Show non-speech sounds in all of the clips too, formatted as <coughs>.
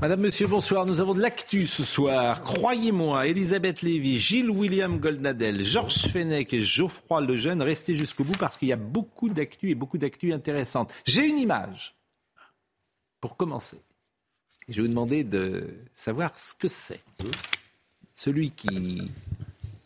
Madame, Monsieur, bonsoir. Nous avons de l'actu ce soir. Croyez-moi, Elisabeth Lévy, Gilles William Goldnadel, Georges Fenech et Geoffroy Lejeune, restez jusqu'au bout parce qu'il y a beaucoup d'actu et beaucoup d'actu intéressantes. J'ai une image pour commencer. Et je vais vous demander de savoir ce que c'est. Celui qui.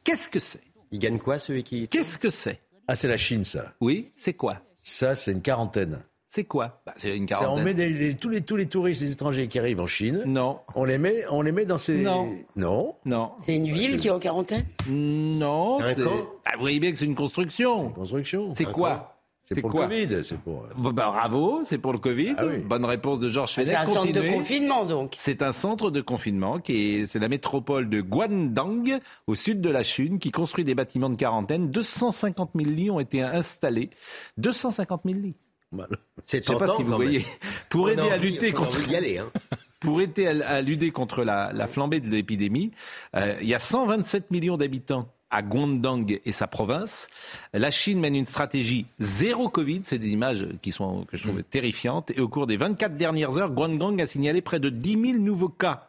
Qu'est-ce que c'est? Il gagne quoi celui qui Qu'est-ce que c'est? Ah, c'est la Chine, ça. Oui, c'est quoi? Ça, c'est une quarantaine. C'est quoi? Bah, C'est une Ça, on quarantaine. met des- les- tous, les, tous les touristes, les étrangers qui arrivent en Chine, Non, on les met, on les met dans ces... Non. Non. non, C'est une ville qui est en quarantaine? Non. C'est un c'est- camp Ah, vous voyez bien que c'est une construction. Construction. C'est quoi C'est c'est pour quoi le Covid, c'est pour... Bah, Bravo, c'est pour le Covid. Ah oui. Bonne réponse de Georges C'est Fenech. un centre de confinement donc. C'est un centre de confinement qui est, c'est la métropole de Guangdong, au sud de la Chine, qui construit des bâtiments de quarantaine. 250 000 lits ont été installés. 250 000 lits. C'est Je sais pas tentant, si vous voyez. <laughs> Pour On a aider à lutter contre aller. Hein. <laughs> pour aider à, à lutter contre la, la flambée de l'épidémie, euh, il y a 127 millions d'habitants à Guangdong et sa province. La Chine mène une stratégie zéro Covid. C'est des images qui sont, que je trouve terrifiantes. Et au cours des 24 dernières heures, Guangdong a signalé près de 10 000 nouveaux cas.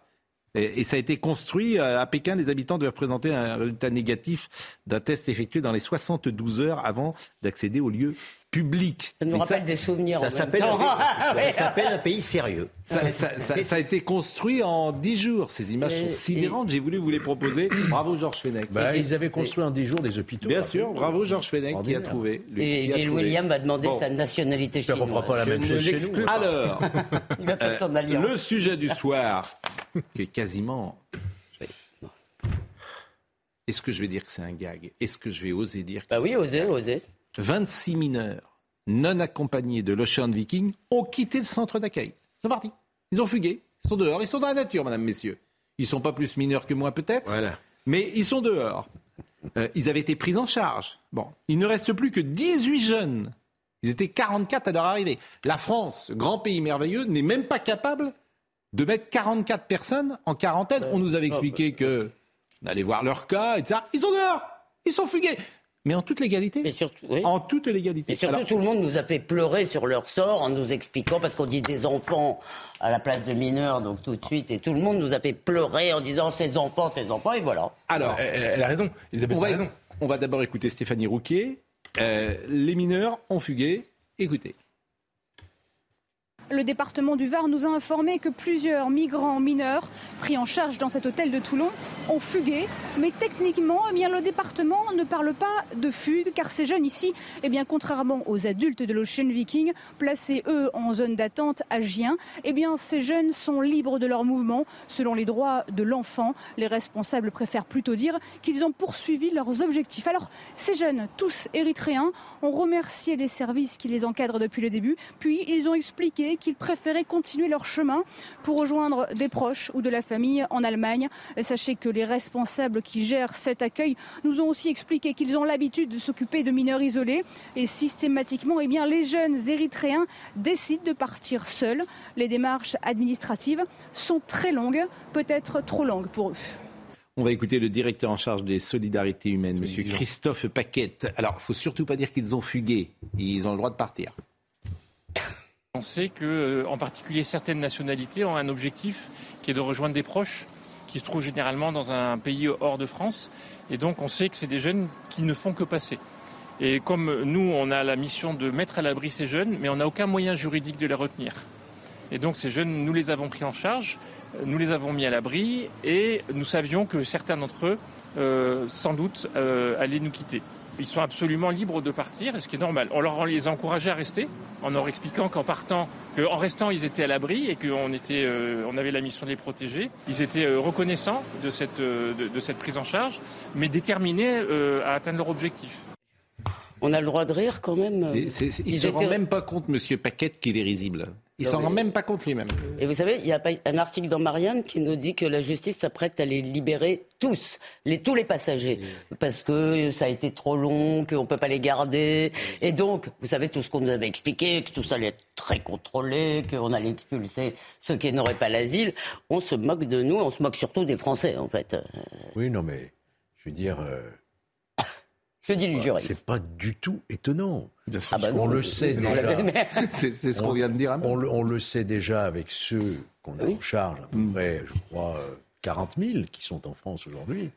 Et, et ça a été construit euh, à Pékin. Les habitants doivent présenter un résultat négatif d'un test effectué dans les 72 heures avant d'accéder au lieu public. Ça nous rappelle des souvenirs. en <laughs> Ça s'appelle un, pays sérieux. Ça, ça- ça- ça a été construit en 10 jours. Ces images Et- sont sidérantes. J'ai voulu vous les proposer. <coughs> Bravo Georges Fenech. Bah, ils avaient construit en 10 jours des hôpitaux. Bien sûr, bravo Georges Fenech qui a trouvé. lui, Et Gilles trouvé. William va demander Bon. sa nationalité chinoise. fera pas la même chose chez l'exclus nous. pas. Alors, <laughs> alliance. le sujet du soir, qui est quasiment. Est-ce que je vais dire que c'est un gag? Est-ce que je vais oser dire que Bah oui, osez, gag? osez. 26 mineurs non accompagnés de l'Ocean Viking ont quitté le centre d'accueil. Ils sont partis. Ils ont fugué. Ils sont dehors. Ils sont dans la nature, madame, messieurs. Ils sont pas plus mineurs que moi, peut-être. Voilà. Mais ils sont dehors. Euh, ils avaient été pris en charge. Bon, il ne reste plus que 18 jeunes. Ils étaient 44 à leur arrivée. La France, grand pays merveilleux, n'est même pas capable de mettre 44 personnes en quarantaine. On nous avait expliqué que on allait voir leur cas, etc. Ils sont dehors. Ils sont fugués. Mais en toute légalité. Et surtout, oui. En toute légalité. Et surtout, Alors, tout le monde nous a fait pleurer sur leur sort en nous expliquant, parce qu'on dit des enfants à la place de mineurs, donc tout de suite, et tout le monde nous a fait pleurer en disant ces enfants, ces enfants, et voilà. alors, Elle, elle a raison. Elisabeth on a va, raison. on va d'abord écouter Stéphanie Rouquier. Euh, les mineurs ont fugué. Écoutez. Le département du Var nous a informé que plusieurs migrants mineurs pris en charge dans cet hôtel de Toulon ont fugué. Mais techniquement, eh bien, le département ne parle pas de fugue car ces jeunes ici, eh bien, contrairement aux adultes de l'Ocean Viking, placés eux en zone d'attente à Gien, eh ces jeunes sont libres de leur mouvement selon les droits de l'enfant. Les responsables préfèrent plutôt dire qu'ils ont poursuivi leurs objectifs. Alors, ces jeunes, tous érythréens, ont remercié les services qui les encadrent depuis le début, puis ils ont expliqué qu'ils préféraient continuer leur chemin pour rejoindre des proches ou de la famille en Allemagne. Sachez que les responsables qui gèrent cet accueil nous ont aussi expliqué qu'ils ont l'habitude de s'occuper de mineurs isolés et systématiquement, eh bien, les jeunes érythréens décident de partir seuls. Les démarches administratives sont très longues, peut-être trop longues pour eux. On va écouter le directeur en charge des solidarités humaines, Monsieur Christophe Paquette. Alors, il faut surtout pas dire qu'ils ont fugué. Ils ont le droit de partir. On sait que, euh, en particulier, certaines nationalités ont un objectif qui est de rejoindre des proches qui se trouvent généralement dans un pays hors de France. Et donc, on sait que c'est des jeunes qui ne font que passer. Et comme nous, on a la mission de mettre à l'abri ces jeunes, mais on n'a aucun moyen juridique de les retenir. Et donc, ces jeunes, nous les avons pris en charge, nous les avons mis à l'abri, et nous savions que certains d'entre eux, euh, sans doute, euh, allaient nous quitter. Ils sont absolument libres de partir, et ce qui est normal. On leur les a encouragés à rester, en leur expliquant qu'en partant, qu'en restant, ils étaient à l'abri et qu'on était, euh, on avait la mission de les protéger. Ils étaient euh, reconnaissants de cette, euh, de, de cette prise en charge, mais déterminés euh, à atteindre leur objectif. On a le droit de rire quand même. Ils se rend étaient- même pas compte, Monsieur Paquette, qu'il est risible. Il s'en rend même pas compte lui-même. Et vous savez, il y a un article dans Marianne qui nous dit que la justice s'apprête à les libérer tous, les, tous les passagers, parce que ça a été trop long, qu'on ne peut pas les garder. Et donc, vous savez tout ce qu'on nous avait expliqué, que tout ça allait être très contrôlé, qu'on allait expulser ceux qui n'auraient pas l'asile. On se moque de nous, on se moque surtout des Français, en fait. Oui, non, mais je veux dire, euh, Que dit le juriste c'est pas du tout étonnant. Ah bah non, on le sait déjà. <laughs> C'est ce qu'on vient de dire. On, le- on le sait déjà avec ceux qu'on a Oui. en charge, à peu près, je crois, euh, 40 000 qui sont en France aujourd'hui.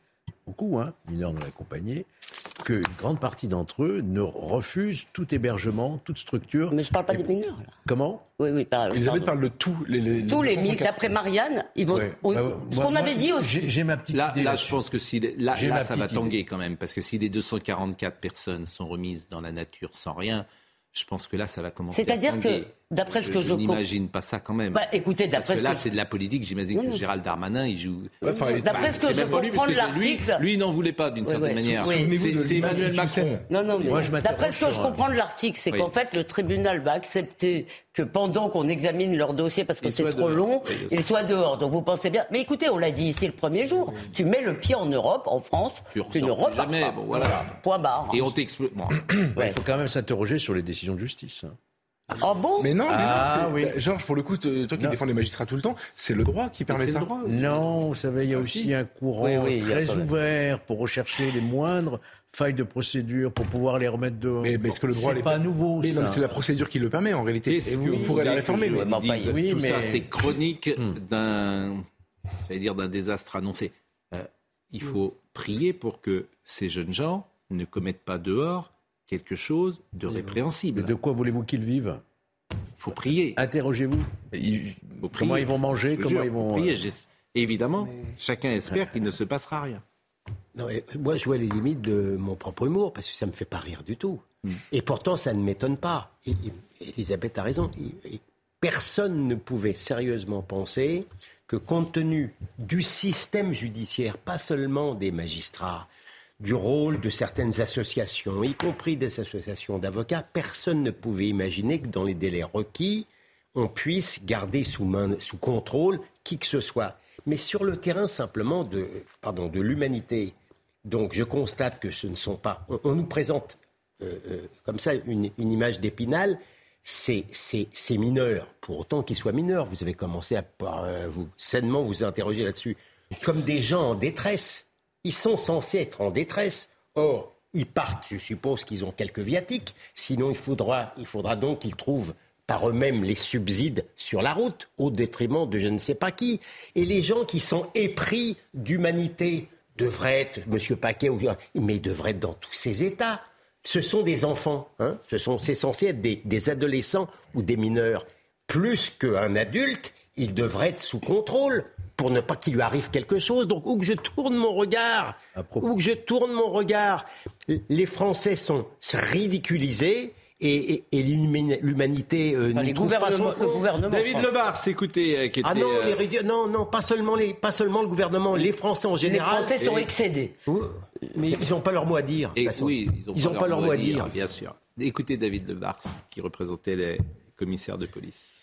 Beaucoup, hein, mineurs non accompagnés, qu'une grande partie d'entre eux ne refusent tout hébergement, toute structure. Mais je parle pas Et- des mineurs, là. Comment? Oui, oui, par- Elisabeth parle de tous les, les, Tous les mi- 280. d'après Marianne, ils vont. On- Bah, ce qu'on avait dit aussi. J'ai ma petite Là, idée. là je là-dessus. pense que si là, là ça va tanguer quand même, parce que si les 244 personnes sont remises dans la nature sans rien, je pense que là, ça va commencer. à C'est-à-dire que, d'après ce que je je n'imagine pas ça quand même. Bah, écoutez, parce d'après que ce là, que- c'est de la politique. J'imagine que. Gérald Darmanin, il joue. Ouais, enfin, D'après ce que je lui, comprends de parce que lui- l'article. Lui, il n'en voulait pas d'une certaine manière. oui. C'est de c'est l'image Emmanuel Macron. Non, non, mais Moi, je d'après ce que je comprends de l'article, c'est Oui. qu'en fait, le tribunal va accepter que pendant qu'on examine leur dossier, parce que c'est trop dehors. long, ils soient dehors. Donc vous pensez bien. Mais écoutez, on l'a dit ici le premier jour. Tu mets le pied en Europe, en France, Tu ne repars jamais. pas. Point barre. Et on Ouais. Il faut quand même s'interroger sur les décisions de justice. Ah bon? Mais non, mais Ah, non, oui. bah, Georges, pour le coup, toi qui Non. défends les magistrats tout le temps, c'est le droit qui permet ça. le droit. Non, vous savez, il y a aussi un courant Oui, oui, très ouvert pour rechercher les moindres failles de procédure, pour pouvoir les remettre de. Mais, mais est-ce que le droit c'est n'est pas nouveau, Mais ça. c'est la procédure qui le permet en réalité. Est-ce Et que vous vous pourrez la réformer. mais- dise, oui, tout mais- ça, c'est chronique Hmm. d'un, j'allais dire, d'un désastre annoncé. Euh, il faut prier pour que ces jeunes gens ne commettent pas dehors quelque chose de Mais répréhensible. de quoi voulez-vous qu'ils vivent Il faut prier. Interrogez-vous. Il-. Comment ils vont manger Comment jure, ils vont. prier. euh, Évidemment, chacun espère qu'il ne se passera rien. Non, moi, je vois les limites de mon propre humour, parce que ça ne me fait pas rire du tout. Et pourtant, ça ne m'étonne pas. Et, et- Elisabeth a raison. Et personne ne pouvait sérieusement penser que, compte tenu du système judiciaire, pas seulement des magistrats, du rôle de certaines associations, y compris des associations d'avocats, personne ne pouvait imaginer que dans les délais requis, on puisse garder sous, main, sous contrôle qui que ce soit. Mais sur le terrain simplement de, l'humanité, donc je constate que ce ne sont pas... On, nous présente euh, euh, comme ça une, image d'épinal, c'est mineur, pour autant qu'ils soient mineurs. Vous avez commencé à euh, vous, sainement vous interroger là-dessus. Comme des gens en détresse. Ils sont censés être en détresse. Or, ils partent, je suppose qu'ils ont quelques viatiques. Sinon, il faudra, donc qu'ils trouvent par eux-mêmes les subsides sur la route, au détriment de je ne sais pas qui. Et les gens qui sont épris d'humanité devraient être, M. Paquet, mais devraient être dans tous ces états. Ce sont des enfants, hein Ce sont, c'est censé être des, adolescents ou des mineurs. Plus qu'un adulte, il devrait être sous contrôle pour ne pas qu'il lui arrive quelque chose. Donc, où que je tourne mon regard, où que je tourne mon regard, les Français sont ridiculisés et, et- et l'humani- l'humanité euh, Enfin, les trouve pas son gouvernements, le. David. Levars, écoutez, euh, qui était. Ah non, euh, les non, non, pas seulement, les, pas seulement le gouvernement, les Français en Les général. Français sont Et- excédés. Oui, Mais ils n'ont pas leur mot à dire. Et oui, ils n'ont pas leur mot à dire. bien sûr. Écoutez David Levars, qui représentait les commissaires de police.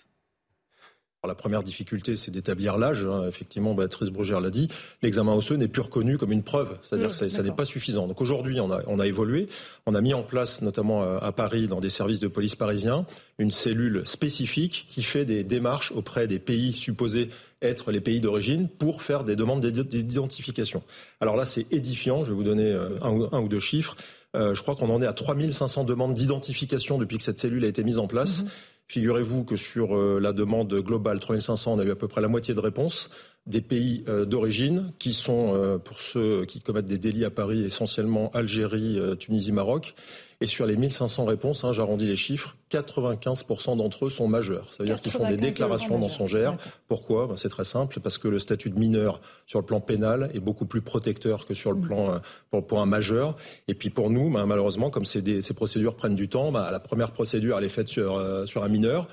La première difficulté, c'est d'établir l'âge. hein. Effectivement, Béatrice Brugère l'a dit. L'examen osseux n'est plus reconnu comme une preuve. C'est-à-dire que ça, ça n'est pas suffisant. Donc aujourd'hui, on a, on a évolué. On a mis en place, notamment euh, à Paris, dans des services de police parisiens, une cellule spécifique qui fait des démarches auprès des pays supposés être les pays d'origine pour faire des demandes d'ident- d'identification. Alors là, c'est édifiant. Je vais vous donner euh, un, ou- un ou deux chiffres. Euh, je crois qu'on en est à 3500 demandes d'identification depuis que cette cellule a été mise en place. Figurez-vous que sur euh, la demande globale 3500, on a eu à peu près la moitié de réponses des pays euh, d'origine qui sont, euh, pour ceux qui commettent des délits à Paris, essentiellement Algérie, euh, Tunisie, Maroc. Et sur les 1500 réponses, hein, j'arrondis les chiffres, 95% d'entre eux sont majeurs. Ça veut dire qu'ils font des 95% déclarations mensongères. Pourquoi? Ben, C'est très simple, parce que le statut de mineur sur le plan pénal est beaucoup plus protecteur que sur le plan euh, pour, pour un majeur. Et puis pour nous, ben, malheureusement, comme des- ces procédures prennent du temps, ben, la première procédure elle est faite sur, euh, sur un mineur.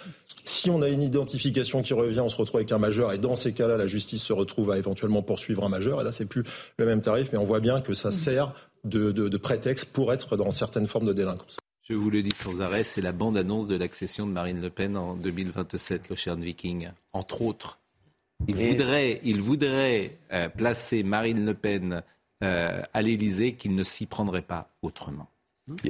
Si on a une identification qui revient, on se retrouve avec un majeur, et dans ces cas-là, la justice se retrouve à éventuellement poursuivre un majeur. Et là, c'est plus le même tarif, mais on voit bien que ça sert de, de- de prétexte pour être dans certaines formes de délinquance. Je vous le dis sans arrêt, c'est la bande-annonce de l'accession de Marine Le Pen en 2027, l'Ocean Viking, entre autres. Il voudrait, il voudrait euh, placer Marine Le Pen euh, à l'Élysée qu'il ne s'y prendrait pas autrement.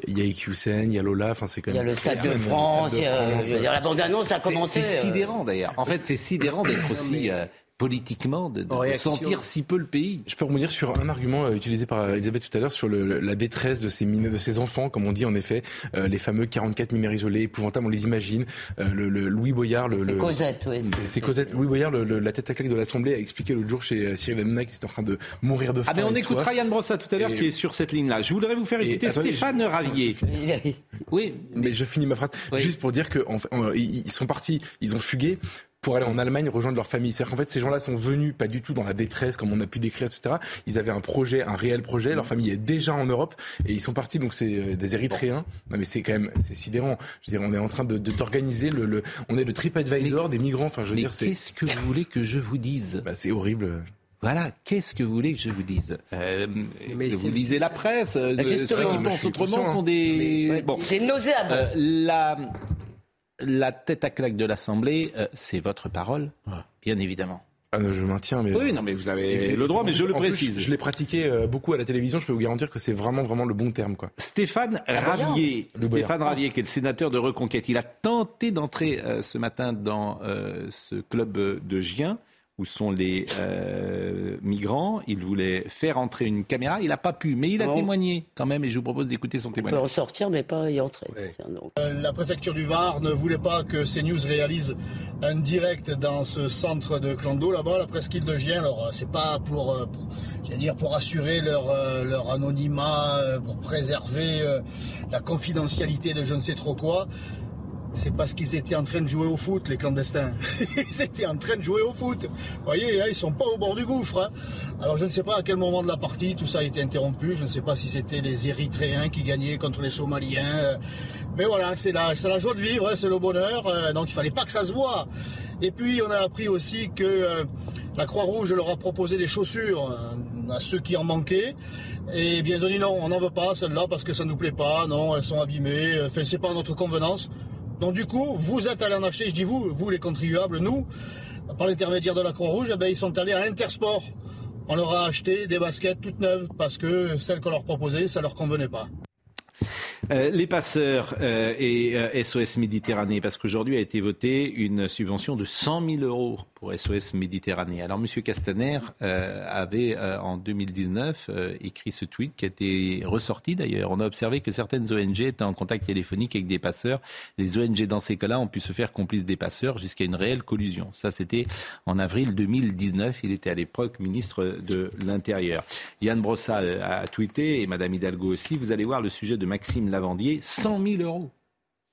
Il y a Iqiyoussen, il y a Lola, enfin c'est quand Il y a même. le Stade de même le France, il y a- dire, la bande-annonce a commencé. C'est euh, sidérant d'ailleurs. En fait, c'est sidérant d'être aussi euh, politiquement, de, de- sentir si peu le pays. Je peux rebondir sur un argument euh, utilisé par Elisabeth tout à l'heure sur le- le- la détresse de ces mineurs, de ces enfants, comme on dit en effet, euh, les fameux 44 mineurs isolés, épouvantables, on les imagine. Euh, le, le Louis Boyard, le, C'est le- Cosette, oui. c'est- c'est Cosette. Louis Boyard, le- le- la tête à claque de l'Assemblée, a expliqué l'autre jour chez euh, Cyril Hanouna qu'il était en train de mourir de faim. Ah ben on soif. Yann Brossa tout à l'heure Et- qui est sur cette ligne-là. Je voudrais vous faire écouter attendez, Stéphane je- Ravier. <laughs> Oui, Mais je finis ma phrase Oui. juste pour dire que en fait, en- ils ils sont partis, ils ont fugué pour aller en Allemagne rejoindre leur famille. C'est-à-dire qu'en fait, ces gens-là sont venus pas du tout dans la détresse comme on a pu décrire, etc. Ils avaient un projet, un réel projet. Leur famille est déjà en Europe et ils sont partis. Donc c'est euh, des Érythréens. Non mais c'est quand même c'est sidérant. Je veux dire, on est en train de, de t'organiser le, le, on est le TripAdvisor des migrants. Enfin, je veux mais dire, c'est qu'est-ce que vous voulez que je vous dise? Bah, c'est horrible. Voilà, qu'est-ce que vous voulez que je vous dise? Euh, Mais Vous lisez la presse, euh, Ah, de- ceux qui pensent autrement conscient, sont des... Ouais, Bon, C'est nauséabond. Euh, la, la tête à claque de l'Assemblée, euh, c'est votre parole, bien évidemment. Ah, non, je maintiens. Mais Oui, non, mais vous avez le droit, mais je le plus, précise. je l'ai pratiqué euh, beaucoup à la télévision. Je peux vous garantir que c'est vraiment vraiment le bon terme, quoi. Stéphane Boyard. Ravier, Le Boyard. Stéphane Ravier, qui est le sénateur de Reconquête, il a tenté d'entrer euh, ce matin dans euh, ce club de Gien où sont les euh, migrants. Il voulait faire entrer une caméra, il n'a pas pu, mais il a Bon. témoigné quand même, et je vous propose d'écouter son On peut témoignage. en sortir, mais pas y entrer. Ouais. Tiens, donc. Euh, La préfecture du Var ne voulait pas que CNews réalise un direct dans ce centre de Clando là-bas, la presqu'île de Gien. Alors euh, c'est pas pour, euh, dire pour assurer leur, leur anonymat, pour préserver la confidentialité de je ne sais trop quoi. C'est parce qu'ils étaient en train de jouer au foot, les clandestins. <laughs> ils étaient en train de jouer au foot. Vous voyez, hein, ils sont pas au bord du gouffre. hein. Alors je ne sais pas à quel moment de la partie tout ça a été interrompu. Je ne sais pas si c'était les Érythréens qui gagnaient contre les Somaliens. euh, Mais voilà, c'est la, joie de vivre, hein, c'est le bonheur. euh, Donc il fallait pas que ça se voit. Et puis on a appris aussi que euh, la Croix-Rouge leur a proposé des chaussures à ceux qui en manquaient. Et bien ils ont dit non, on n'en veut pas celles-là parce que ça nous plaît pas. Non, elles sont abîmées. Enfin c'est pas à notre convenance. Donc du coup, vous êtes allés en acheter, je dis vous, vous les contribuables, nous, par l'intermédiaire de la Croix-Rouge, eh ben, ils sont allés à Intersport. On leur a acheté des baskets toutes neuves parce que celles qu'on leur proposait, ça leur convenait pas. Euh, les passeurs euh, et euh, SOS Méditerranée, parce qu'aujourd'hui a été votée une subvention de 100 000 euros pour SOS Méditerranée. Alors, M. Castaner euh, avait euh, en 2019 euh, écrit ce tweet qui a été ressorti d'ailleurs. On a observé que certaines ONG étaient en contact téléphonique avec des passeurs. Les ONG dans ces cas-là ont pu se faire complices des passeurs jusqu'à une réelle collusion. Ça, c'était en avril 2019. Il était à l'époque ministre de l'Intérieur. Yann Brossa euh, a tweeté et Madame Hidalgo aussi. Vous allez voir le sujet de Maxime Lavandier. 100 000 euros.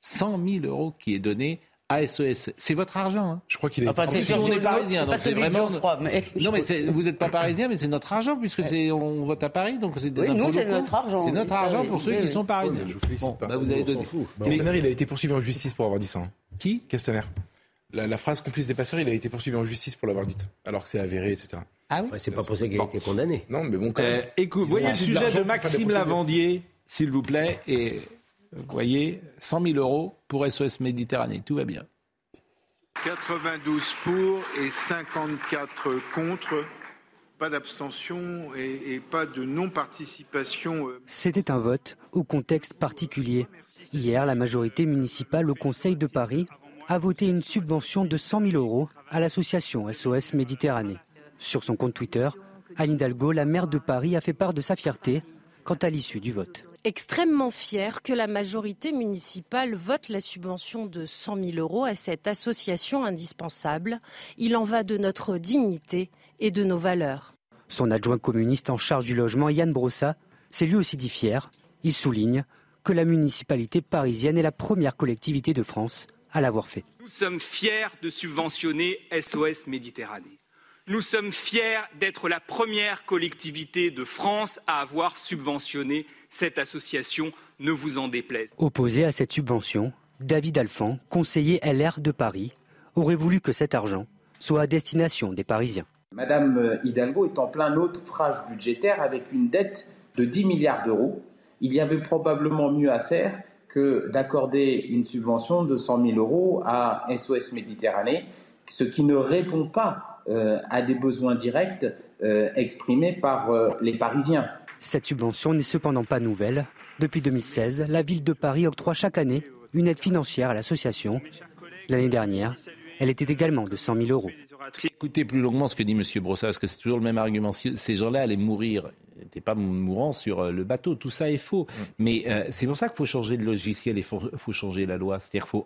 100 000 euros qui est donné à SOS. C'est votre argent. Hein. Je crois qu'il est. Enfin, En c'est surtout on est parisien, donc c'est vraiment- mais- Non, mais vous n'êtes pas parisien, mais c'est notre argent, puisque c'est on vote à Paris, donc c'est des Oui, nous, c'est notre argent, C'est notre argent pour ceux qui sont parisiens. Bon, pas. bah, vous avez On donné. Bah, Castaner, il a été poursuivi en justice pour avoir dit ça. hein. Qui? Castaner. La, la phrase complice des passeurs, il a été poursuivi en justice pour l'avoir dite, alors que c'est avéré, etc. Ah oui? Ouais, c'est pas pour ça qu'il a été condamné. Non, mais bon, quand Euh, même. Écoute, Ils voyez le sujet de Maxime. Lavandier, s'il vous plaît, et vous voyez, 100 000 euros pour SOS Méditerranée. Tout va bien. 92 pour et 54 contre. Pas d'abstention et, et pas de non-participation. euh. C'était un vote au contexte particulier. Hier, la majorité municipale au Conseil de Paris a voté une subvention de 100 000 euros à l'association SOS Méditerranée. Sur son compte Twitter, Anne Hidalgo, la maire de Paris, a fait part de sa fierté quant à l'issue du vote. Extrêmement fier que la majorité municipale vote la subvention de 100 000 euros à cette association indispensable. Il en va de notre dignité et de nos valeurs. Son adjoint communiste en charge du logement, Yann Brossa, s'est lui aussi dit fier. Il souligne que la municipalité parisienne est la première collectivité de France à l'avoir fait. Nous sommes fiers de subventionner SOS Méditerranée. Nous sommes fiers d'être la première collectivité de France à avoir subventionné cette association, ne vous en déplaise. Opposé à cette subvention, David Alphand, conseiller LR de Paris, aurait voulu que cet argent soit à destination des Parisiens. Madame Hidalgo est en plein naufrage budgétaire avec une dette de 10 milliards d'euros. Il y avait probablement mieux à faire que d'accorder une subvention de 100 000 euros à SOS Méditerranée, ce qui ne répond pas euh, à des besoins directs euh, exprimés par euh, les Parisiens. Cette subvention n'est cependant pas nouvelle. Depuis 2016, la ville de Paris octroie chaque année une aide financière à l'association. L'année dernière, elle était également de 100 000 euros. Écoutez plus longuement ce que dit M. Brossard, parce que c'est toujours le même argument. Ces gens-là allaient mourir n'étaient pas mourants sur euh, le bateau. Tout ça est faux. Mais euh, c'est pour ça qu'il faut changer le logiciel et faut, changer la loi. C'est-à-dire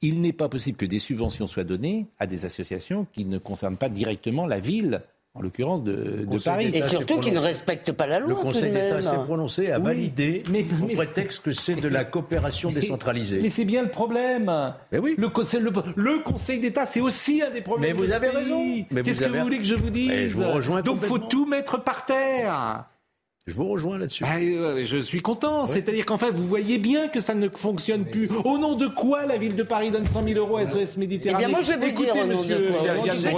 il n'est pas possible que des subventions soient données à des associations qui ne concernent pas directement la ville en l'occurrence de, Paris. Et surtout qui ne respectent pas la loi. Le Conseil d'État s'est prononcé, a validé, <laughs> mais, au prétexte que c'est de la coopération <laughs> décentralisée. Mais, c'est bien le problème. Mais oui. Le Conseil, le, Conseil d'État, c'est aussi un des problèmes. Mais vous avez raison. Qu'est-ce que vous voulez que je vous dise je vous rejoins Donc faut tout mettre par terre. Je vous rejoins là-dessus. Ah, je suis content. C'est-à-dire qu'en fait, vous voyez bien que ça ne fonctionne plus. Au nom de quoi la ville de Paris donne 100 000 euros à SOS Méditerranée Eh bien, moi, je vais vous Écoutez, dire, monsieur,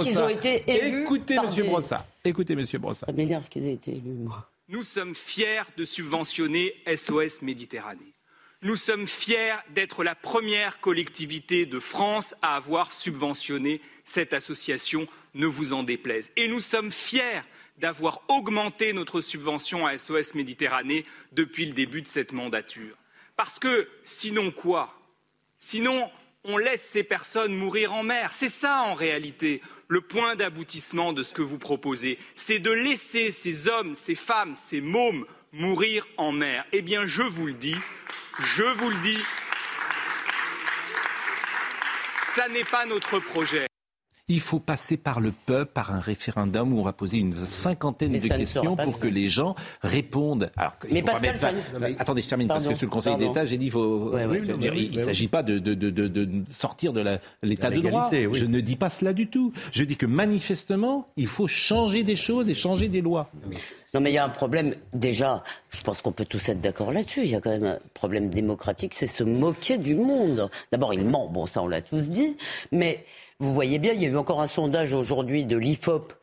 qu'ils ont été élus. Écoutez, monsieur des... Brossard. Écoutez, monsieur Brossard. Ça m'énerve qu'ils aient été élus, moi. Nous sommes fiers de subventionner SOS Méditerranée. Nous sommes fiers d'être la première collectivité de France à avoir subventionné cette association, ne vous en déplaise. Et nous sommes fiers d'avoir augmenté notre subvention à SOS Méditerranée depuis le début de cette mandature. Parce que sinon quoi? Sinon, on laisse ces personnes mourir en mer. C'est ça, en réalité, le point d'aboutissement de ce que vous proposez. C'est de laisser ces hommes, ces femmes, ces mômes mourir en mer. Eh bien, je vous le dis, je vous le dis, ça n'est pas notre projet. Il faut passer par le peuple, par un référendum où on va poser une cinquantaine de questions pour que les gens répondent. Alors, mais Pascal, ça... Attendez, je termine parce que sur le Conseil d'État, j'ai dit faut... il ne s'agit pas de, de, de, de, sortir de l'état de droit. Je ne dis pas cela du tout. Je dis que manifestement, il faut changer des choses et changer des lois. Non, mais il y a un problème. Déjà, je pense qu'on peut tous être d'accord là-dessus. Il y a quand même un problème démocratique, c'est se moquer du monde. D'abord, il ment. Bon, ça, on l'a tous dit. Mais vous voyez bien, il y a eu encore un sondage aujourd'hui de l'IFOP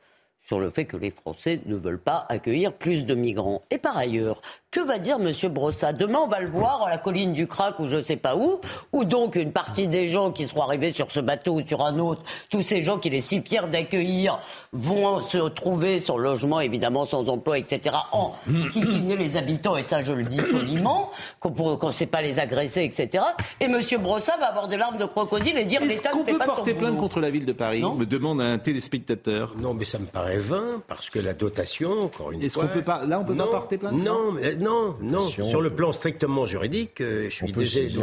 sur le fait que les Français ne veulent pas accueillir plus de migrants. Et par ailleurs, que va dire M. Brossa Demain, on va le voir à la colline du Crac ou je ne sais pas où, où donc une partie des gens qui seront arrivés sur ce bateau ou sur un autre, tous ces gens qu'il est si fier d'accueillir, vont se trouver sur logement, évidemment, sans emploi, etc., en <coughs> kikiner les habitants, et ça je le dis poliment, qu'on ne sait pas les agresser, etc. Et M. Brossa va avoir des larmes de crocodile et dire l'État ne fait pas peut porter plainte contre la ville de Paris Me demande un téléspectateur. Non, mais ça me paraît vain, parce que la dotation, encore une Est-ce fois... qu'on peut pas... Là, on peut non, pas porter plainte Non, mais, non, non. Sur le plan strictement juridique, euh, je suis désolé. C'est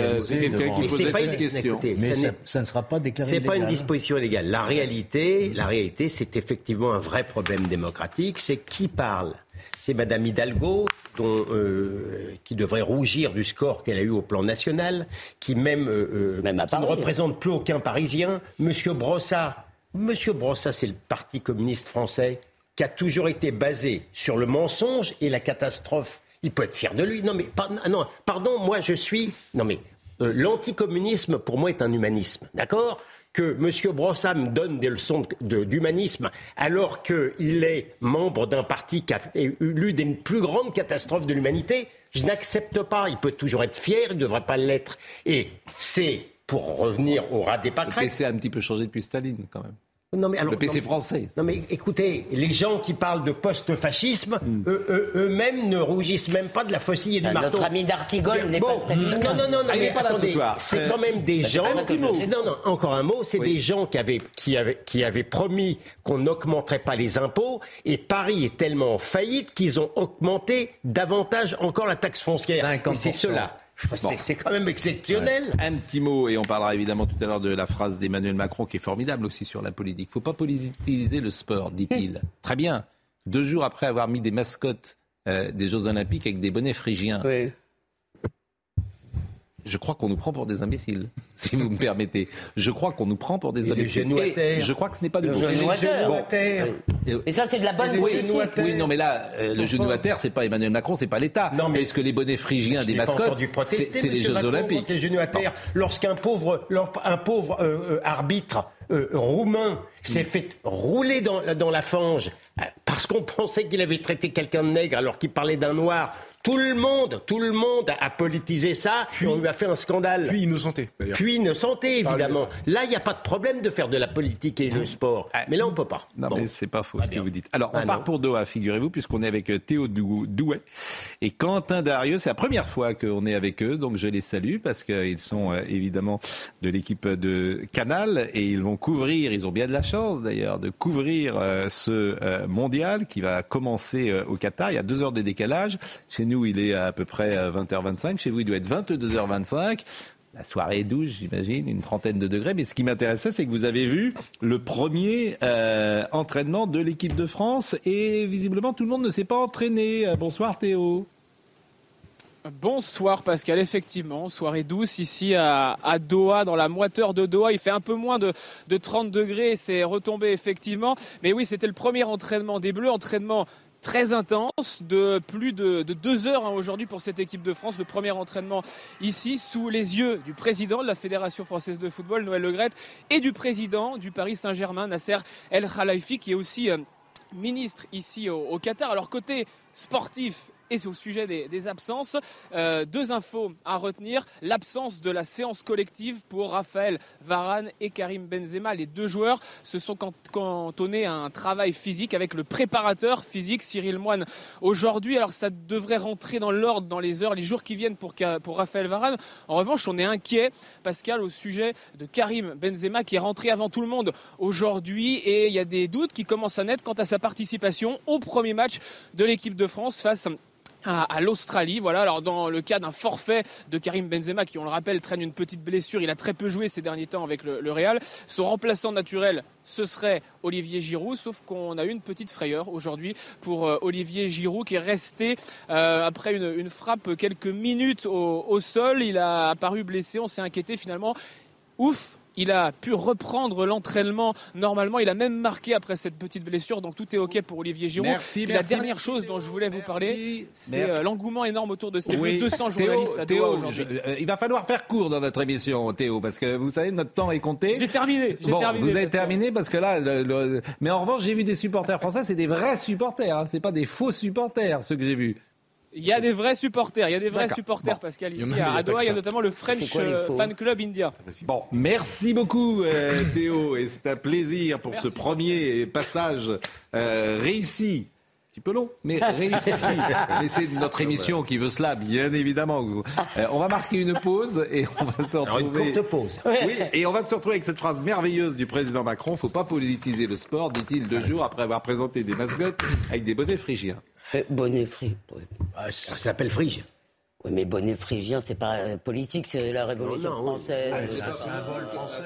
euh, c'est quelqu'un qui Mais pose cette une- question. Mais ça ne sera pas déclaré C'est pas une illégal. disposition légale. La réalité, la réalité, c'est effectivement un vrai problème démocratique. C'est qui parle C'est Madame Hidalgo, dont, euh, qui devrait rougir du score qu'elle a eu au plan national, qui même, euh, qui ne représente plus aucun Parisien. Monsieur Brossa, Monsieur Brossa, c'est le Parti communiste français qui a toujours été basé sur le mensonge et la catastrophe. Il peut être fier de lui. Non, mais par- non, pardon, moi je suis. Non, mais euh, l'anticommunisme pour moi est un humanisme, d'accord? Que M. Brossa me donne des leçons de- de- d'humanisme alors qu'il est membre d'un parti qui a eu l'une des plus grandes catastrophes de l'humanité, je n'accepte pas. Il peut toujours être fier, il ne devrait pas l'être. Et c'est, pour revenir au ras des pâquerettes, PC a un petit peu changé depuis Staline, quand même. Non, mais alors, Le PC non, français. Non mais écoutez, les gens qui parlent de post-fascisme, eux- eux- eux-mêmes ne rougissent même pas de la faucille et du Ah, marteau. notre ami d'Artigol n'est pas stalinien. Non, non, non, non Ah, mais attendez, c'est Euh, quand même des gens. un petit mot. Non, non, encore un mot. C'est Oui. des gens qui avaient, qui avaient, qui avaient promis qu'on n'augmenterait pas les impôts, et Paris est tellement en faillite qu'ils ont augmenté davantage encore la taxe foncière. Et 50%. c'est cela. C'est Bon. c'est quand même exceptionnel. Un petit mot, et on parlera évidemment tout à l'heure de la phrase d'Emmanuel Macron qui est formidable aussi sur la politique. Il ne faut pas politiser le sport, dit-il. <laughs> Très bien. Deux jours après avoir mis des mascottes euh, des Jeux Olympiques avec des bonnets phrygiens, Oui. Je crois qu'on nous prend pour des imbéciles, <laughs> si vous me permettez. Je crois qu'on nous prend pour des Et les imbéciles. à terre. je crois que ce n'est pas de Le beau. genou à terre. Genoux à terre. Et- ça, c'est de la bonne politique. Oui, non, mais là, euh, le genou à terre, c'est pas Emmanuel Macron, c'est pas l'État. Non, mais- Est-ce que les bonnets phrygiens des mascottes, c'est les Jeux Macron, Olympiques les genoux à terre. Lorsqu'un pauvre, un pauvre euh, euh, arbitre euh, roumain s'est fait rouler dans, dans la fange parce qu'on <laughs> pensait qu'il avait traité quelqu'un de nègre alors qu'il parlait d'un noir, Tout le monde, tout le monde a politisé ça, puis on lui a fait un scandale. Puis innocenté, d'ailleurs. Puis innocenté, évidemment. Là, il n'y a pas de problème de faire de la politique et le sport. Mais là, on peut pas. Non, Bon. mais c'est pas faux ce que vous dites. Alors, Ah on part non. pour Doha, figurez-vous, puisqu'on est avec euh, Théo Dou- Douet et Quentin Dario. C'est la première fois qu'on est avec eux, donc je les salue parce qu'ils sont euh, évidemment de l'équipe de Canal et ils vont couvrir, ils ont bien de la chance d'ailleurs, de couvrir euh, ce mondial qui va commencer au Qatar. Il y a deux heures de décalage. Chez nous, il est à peu près euh, 20h25. Chez vous, il doit être 22h25. La soirée est douce, j'imagine, une trentaine de degrés. Mais ce qui m'intéressait, c'est que vous avez vu le premier euh, entraînement de l'équipe de France et visiblement tout le monde ne s'est pas entraîné. Euh, Bonsoir Théo. Bonsoir Pascal, effectivement, soirée douce ici à, à Doha, dans la moiteur de Doha. Il fait un peu moins de, de 30 degrés, c'est retombé effectivement. Mais oui, c'était le premier entraînement des Bleus, entraînement très intense de plus de, de deux heures hein, aujourd'hui pour cette équipe de France. Le premier entraînement ici sous les yeux du président de la Fédération française de football, Noël Legrette, et du président du Paris Saint-Germain, Nasser El Khalifi, qui est aussi euh, ministre ici au, au Qatar. Alors côté sportif et au sujet des, absences, euh, deux infos à retenir. L'absence de la séance collective pour Raphaël Varane et Karim Benzema. Les deux joueurs se sont can- cantonnés à un travail physique avec le préparateur physique Cyril Moine aujourd'hui. Alors ça devrait rentrer dans l'ordre dans les heures, les jours qui viennent pour, pour Raphaël Varane. En revanche, on est inquiet, Pascal, au sujet de Karim Benzema qui est rentré avant tout le monde aujourd'hui et il y a des doutes qui commencent à naître quant à sa participation au premier match de l'équipe de France face à, l'Australie. Voilà, alors dans le cas d'un forfait de Karim Benzema, qui on le rappelle traîne une petite blessure, il a très peu joué ces derniers temps avec le, Real. Son remplaçant naturel, ce serait Olivier Giroud, sauf qu'on a eu une petite frayeur aujourd'hui pour euh, Olivier Giroud qui est resté euh, après une, une frappe quelques minutes au, au sol. Il a apparu blessé, on s'est inquiété finalement. Ouf, il a pu reprendre l'entraînement normalement. Il a même marqué après cette petite blessure, donc tout est ok pour Olivier Giroud. Merci. La dernière chose dont je voulais vous parler, c'est euh, l'engouement énorme autour de ces Oui. 200 Théo, journalistes à Doha Théo, aujourd'hui. euh, il va falloir faire court dans notre émission, Théo, parce que vous savez, notre temps est compté. J'ai terminé. Bon, terminé, vous avez terminé parce que là, le- le- mais en revanche, j'ai vu des supporters français, c'est des vrais supporters, hein, c'est pas des faux supporters, ceux que j'ai vus. Il y a des vrais supporters, il y a des vrais supporters, Bon. Pascal. Il Ici il à a à pas Doha, que il y a notamment le French quoi euh, Fan Club India. Bon, merci beaucoup euh, Théo, et c'est un plaisir pour ce premier passage euh, réussi. Un petit peu long, mais <laughs> réussi. mais c'est notre émission qui veut cela, bien évidemment. On va marquer une pause et on va se Alors, retrouver. une courte pause. Oui, et on va se retrouver avec cette phrase merveilleuse du président Macron. Faut pas politiser le sport, dit-il deux jours après avoir présenté des mascottes avec des bonnets phrygiens. Euh, Bonnet frigien. Ah, Ça s'appelle Frige. Oui, mais bonnet phrygien, c'est pas euh, politique, c'est la Révolution Non, non, oui. française. Ah, c'est un symbole français.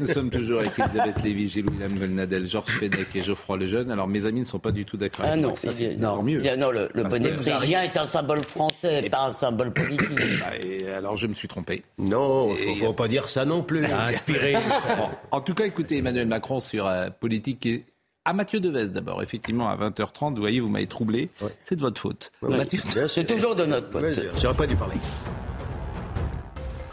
Nous sommes toujours avec Elisabeth Lévy, Gilles William Golnadel, Georges Fenech et Geoffroy Lejeune. Alors mes amis ne sont pas du tout d'accord Ah avec non, moi. Ça, il c'est mieux. il non, le, le bonnet que- phrygien est un symbole français, pas un symbole politique. <coughs> Bah, et alors je me suis trompé. Non, Et- faut, faut pas dire ça non plus. Inspiré. Bon, en tout cas, écoutez Emmanuel Macron sur euh, politique et à Mathieu Devez d'abord, effectivement, à 20h30, vous voyez, vous m'avez troublé. C'est de votre faute. Mathieu C'est toujours de notre faute. J'aurais pas dû parler.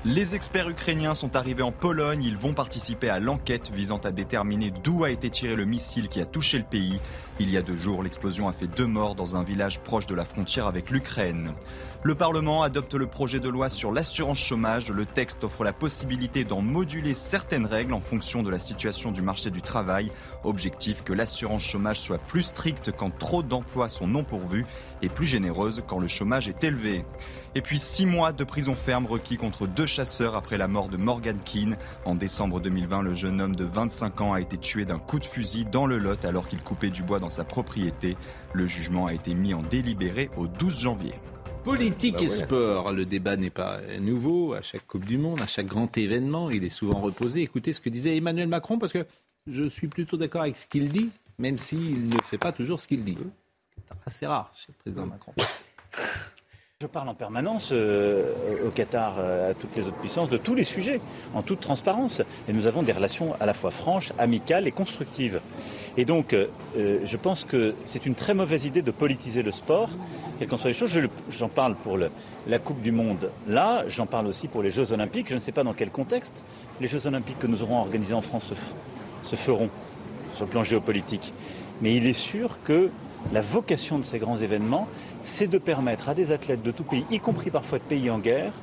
Les experts ukrainiens sont arrivés en Pologne. Ils vont participer à l'enquête visant à déterminer d'où a été tiré le missile qui a touché le pays. Il y a deux jours, l'explosion a fait deux morts dans un village proche de la frontière avec l'Ukraine. Le Parlement adopte le projet de loi sur l'assurance chômage. Le texte offre la possibilité d'en moduler certaines règles en fonction de la situation du marché du travail. Objectif que l'assurance chômage soit plus stricte quand trop d'emplois sont non pourvus et plus généreuse quand le chômage est élevé. Et puis six mois de prison ferme requis contre deux chasseurs après la mort de Morgan Keane. En décembre 2020, le jeune homme de 25 ans a été tué d'un coup de fusil dans le Lot alors qu'il coupait du bois dans sa propriété. Le jugement a été mis en délibéré au 12 janvier. Politique Bah et voilà. sport, le débat n'est pas nouveau. À chaque Coupe du Monde, à chaque grand événement, il est souvent reposé. Écoutez ce que disait Emmanuel Macron, parce que je suis plutôt d'accord avec ce qu'il dit, même s'il ne fait pas toujours ce qu'il dit. C'est assez rare chez le président Macron. <laughs> Je parle en permanence euh, au Qatar, euh, à toutes les autres puissances, de tous les sujets, en toute transparence. Et nous avons des relations à la fois franches, amicales et constructives. Et donc, euh, je pense que c'est une très mauvaise idée de politiser le sport, quelles qu'en soient les choses. J'en parle pour la Coupe du Monde là, j'en parle aussi pour les Jeux Olympiques. Je ne sais pas dans quel contexte les Jeux Olympiques que nous aurons organisés en France se feront sur le plan géopolitique. Mais il est sûr que la vocation de ces grands événements, c'est de permettre à des athlètes de tout pays, y compris parfois de pays en guerre,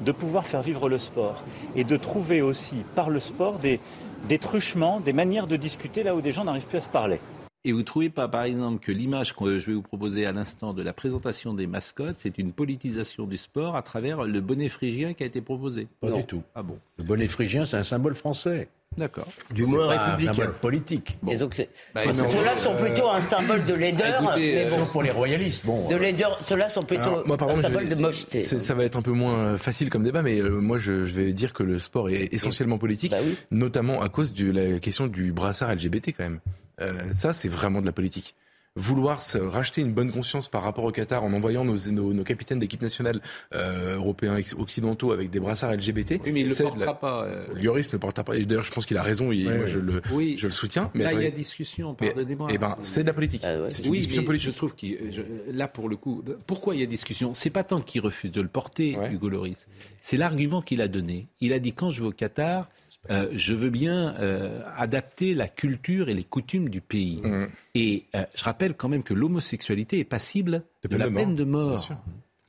de pouvoir faire vivre le sport et de trouver aussi par le sport des, des truchements, des manières de discuter là où des gens n'arrivent plus à se parler. Et vous ne trouvez pas, par exemple, que l'image que je vais vous proposer à l'instant de la présentation des mascottes, c'est une politisation du sport à travers le bonnet phrygien qui a été proposé? Pas du tout. Ah bon Le bonnet phrygien, c'est un symbole français. D'accord. Du moins républicain. symbole politique. Et donc, Bah, ceux-là sont plutôt un symbole de laideur. Écoutez, mais euh, bon, pour les royalistes, bon. de laideur, ceux-là sont plutôt Alors, moi, par un symbole vais- de mocheté. Ça va être un peu moins euh, facile comme débat, mais euh, moi, je, je vais dire que le sport est essentiellement politique, Bah oui. notamment à cause de la question du brassard LGBT quand même. Euh, ça, c'est vraiment de la politique. Vouloir se racheter une bonne conscience par rapport au Qatar en envoyant nos, nos, nos capitaines d'équipe nationale euh, européens, occidentaux avec des brassards LGBT. Oui, mais il ne le c'est de portera la- pas. euh, Lloris ne le portera pas. D'ailleurs, je pense qu'il a raison. Et Ouais, moi, je le, Oui. je le soutiens. Mais Là, il y a discussion, Mais- pardonnez-moi. Eh ben, c'est de la politique. Ah ouais. C'est une Oui, discussion mais politique. je trouve qu'il, je- là pour le coup, pourquoi il y a discussion? C'est pas tant qu'il refuse de le porter, Ouais. Hugo Loris. C'est l'argument qu'il a donné. Il a dit quand je vais au Qatar, euh, je veux bien euh, adapter la culture et les coutumes du pays. Mmh. Et euh, je rappelle quand même que l'homosexualité est passible de, la mort, peine de mort.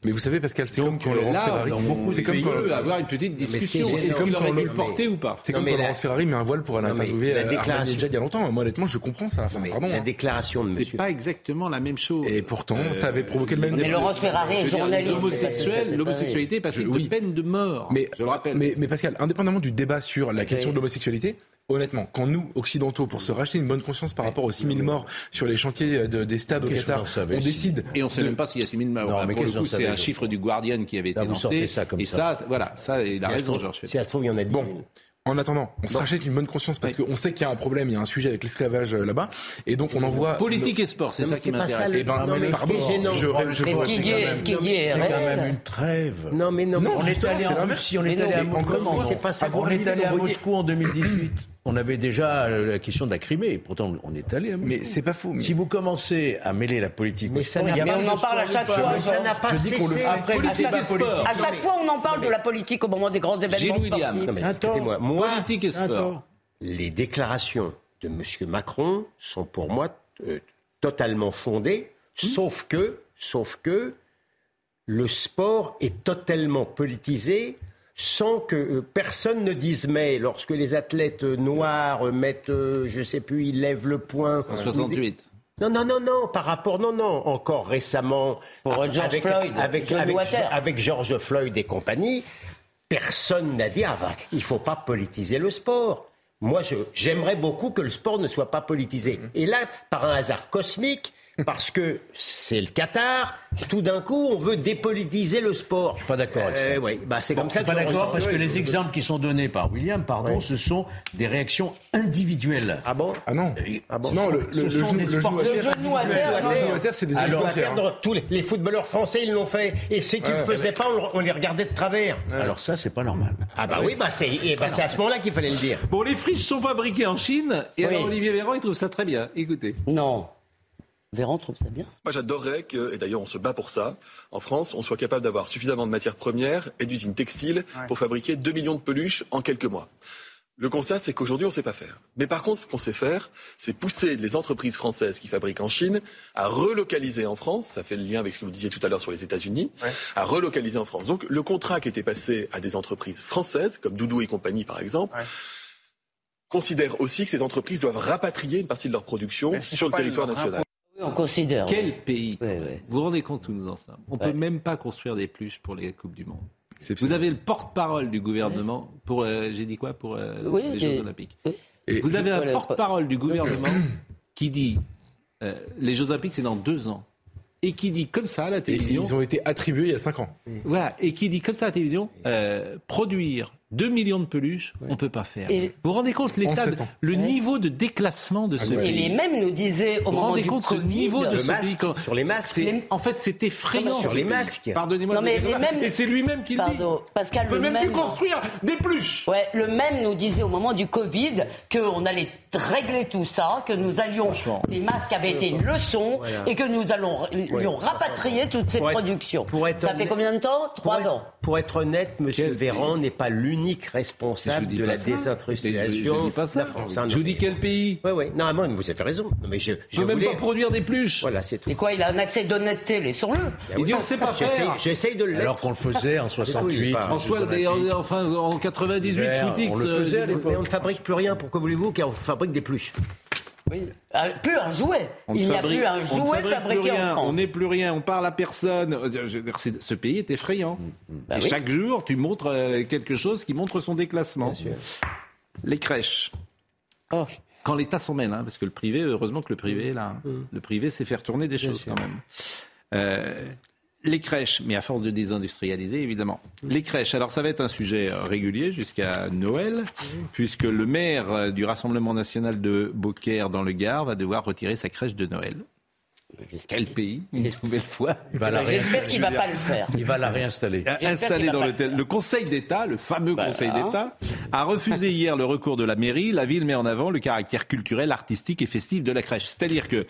Mais vous savez, Pascal, c'est comme quand euh, Laurence Ferrari. C'est comme quand on peut avoir une petite discussion. c'est comme quand dû le- porter ou pas C'est comme mais quand la- Laurence Ferrari met un voile pour aller mais interviewer la euh, déclaration- Ahmadinejad il y a longtemps. Moi, honnêtement, je comprends ça. Enfin, Mais pardon. la hein. déclaration de C'est monsieur. pas exactement la même chose. Et pourtant, ça avait provoqué le même Mais débat. Laurence Ferrari est journaliste. c'est l'homosexualité est oui. de peine de mort. Mais, je le rappelle. mais, mais Pascal, indépendamment du débat sur la question de l'homosexualité, honnêtement, quand nous, occidentaux, pour se racheter une bonne conscience par rapport aux 6000 morts sur les chantiers de- des stades au Qatar, on décide. Et on ne sait de- même pas s'il y a 6 000 morts. Non, mais pour le coup, c'est un chiffre du Guardian qui avait été vous lancé. sortez ça comme et ça. ça, voilà, ça, il a Si raison, Georges. Si ça se trouve, il y en a 10 Bon. 000. En attendant, on se rachète une bonne conscience parce qu'on sait qu'il y a un problème, il y a un sujet avec l'esclavage euh, là-bas, et donc on envoie Politique et sport, c'est Non, ça qui c'est pas ça, m'intéresse. Eh ben, Non, mais pardon, ce qui est gênant, je, je- Mais ce qui c'est est, quand même- ce qui est C'est quand même une trêve. Non, mais non, mais on est allé en. Russie, on est non, allé à Moscou. On est allé à Moscou en 2018. On avait déjà euh, la question de la Crimée. Pourtant, on est allé à Moscou. Mais c'est pas mais- Si vous commencez à mêler la politique au Mais ça sport, y a Mais pas on de en parle à chaque fois. Mais ça n'a pas Je le cessé. Après débat et sport. À chaque fois, on en parle de la politique au moment des grands événements sportifs. Non, mais Attends. écoutez-moi, moi, Politique et sport. Attends. les déclarations de M. Macron sont pour moi euh, totalement fondées, sauf que, sauf que le sport est totalement politisé sans que euh, personne ne dise mais lorsque les athlètes euh, noirs euh, mettent, je sais plus, ils lèvent le poing. En 68. Non, non, non, non, par rapport, non, non, encore récemment, Pour a- George avec, Floyd, avec, avec, avec George Floyd et compagnie, personne n'a dit, ah, bah, il faut pas politiser le sport. Moi, je- j'aimerais beaucoup que le sport ne soit pas politisé. Et là, par un hasard cosmique, parce que c'est le Qatar, tout d'un coup, on veut dépolitiser le sport. Je suis pas d'accord avec ça. oui, bah, c'est Bon, comme je ça suis que pas d'accord parce que les exemples qui sont donnés par William, pardon, ce sont des réactions individuelles. Ah bon? Ah non. Ah bon? Non, le, Ce le, sont genou, des le genou sports- à Le terre. genou à terre, Le non. genou à terre, c'est des Alors, perdre, tous les, les footballeurs français, ils l'ont fait. Et ceux qui ne le faisaient pas, on, le- on les regardait de travers. Alors ça, c'est pas normal. Ah bah oui, bah c'est eh bah, à ce moment-là qu'il fallait le dire. Bon, les friches sont fabriquées en Chine, et Oui. alors Olivier Véran, il trouve ça très bien. Écoutez. Non. Véran trouve ça bien. Moi, j'adorerais que, et d'ailleurs on se bat pour ça, en France, on soit capable d'avoir suffisamment de matières premières et d'usines textiles pour fabriquer 2 millions de peluches en quelques mois. Le constat, c'est qu'aujourd'hui, on ne sait pas faire. Mais par contre, ce qu'on sait faire, c'est pousser les entreprises françaises qui fabriquent en Chine à relocaliser en France. Ça fait le lien avec ce que vous disiez tout à l'heure sur les États-Unis. À relocaliser en France. Donc, le contrat qui était passé à des entreprises françaises, comme Doudou et compagnie, par exemple, considère aussi que ces entreprises doivent rapatrier une partie de leur production sur le territoire national. Oui, on considère. Quel oui. pays Oui, oui. Vous vous rendez compte où nous en sommes On Ouais. peut même pas construire des pluches pour les Coupes du Monde. Vous avez le porte-parole du gouvernement pour, euh, j'ai dit quoi, pour euh, Oui, les Jeux Olympiques. Et- Vous avez un porte-parole du gouvernement <coughs> qui dit euh, les Jeux Olympiques c'est dans deux ans et qui dit comme ça à la Et télévision. ils ont été attribués il y a 5 ans. Voilà, et qui dit comme ça à la télévision, euh, produire 2 millions de peluches, on peut pas faire. Et- Vous vous rendez compte l'état, le Ouais. niveau de déclassement de ce ouais. Et pays. les mêmes nous disaient au Vous vous moment rendez du compte ce Covid, niveau de ce masque, pays quand- sur les masques. Les- En fait, c'est effrayant. Sur ce les masques. Pardonnez-moi. Le mêmes- Et c'est lui-même qui le dit. Pardon, Pascal, On peut le même, même- plus construire des pluches. Ouais, le même nous disait au moment du Covid qu'on allait régler tout ça, que nous allions. Les masques avaient été une leçon Voilà. et que nous allons lui rapatrier toutes ces Pour être- productions. pour être ça fait combien de temps? Trois ans. Pour être honnête, Monsieur Véran n'est pas l'unique l'unique responsable de la désindustrialisation de la France. Je vous dis quel pays Oui, oui. Non, moi, vous avez raison. Non, mais je, je peux même pas produire des pluches. Voilà, c'est tout. Et quoi, il a un accès d'honnêteté, laissons-le. Il dit on sait pas faire. J'essaye de le Alors qu'on le faisait en 68. François, enfin, en 98, Footix. On le faisait à l'époque. Mais on ne fabrique plus rien. Pourquoi voulez-vous qu'on fabrique des pluches oui. Euh, plus un jouet. Il n'y a plus un jouet fabriqué en France. On n'est plus rien. On parle à personne. Ce pays est effrayant. Bah Et chaque jour, tu montres euh, quelque chose qui montre son déclassement. Les crèches. Oh. Quand l'État s'en mêle, hein, parce que le privé, heureusement que le privé est là. Hein. Mm. Le privé sait faire tourner des choses quand même. Euh, les crèches, mais à force de désindustrialiser, évidemment. Les crèches, alors ça va être un sujet euh, régulier jusqu'à Noël, puisque le maire euh, du Rassemblement national de Beaucaire dans le Gard va devoir retirer sa crèche de Noël. Quel pays, une nouvelle fois J'espère qu'il ne va pas le faire. Il va la réinstaller. Installer dans le, le Conseil d'État, le fameux Conseil d'État, a refusé hier le recours de la mairie. La ville met en avant le caractère culturel, artistique et festif de la crèche. C'est-à-dire que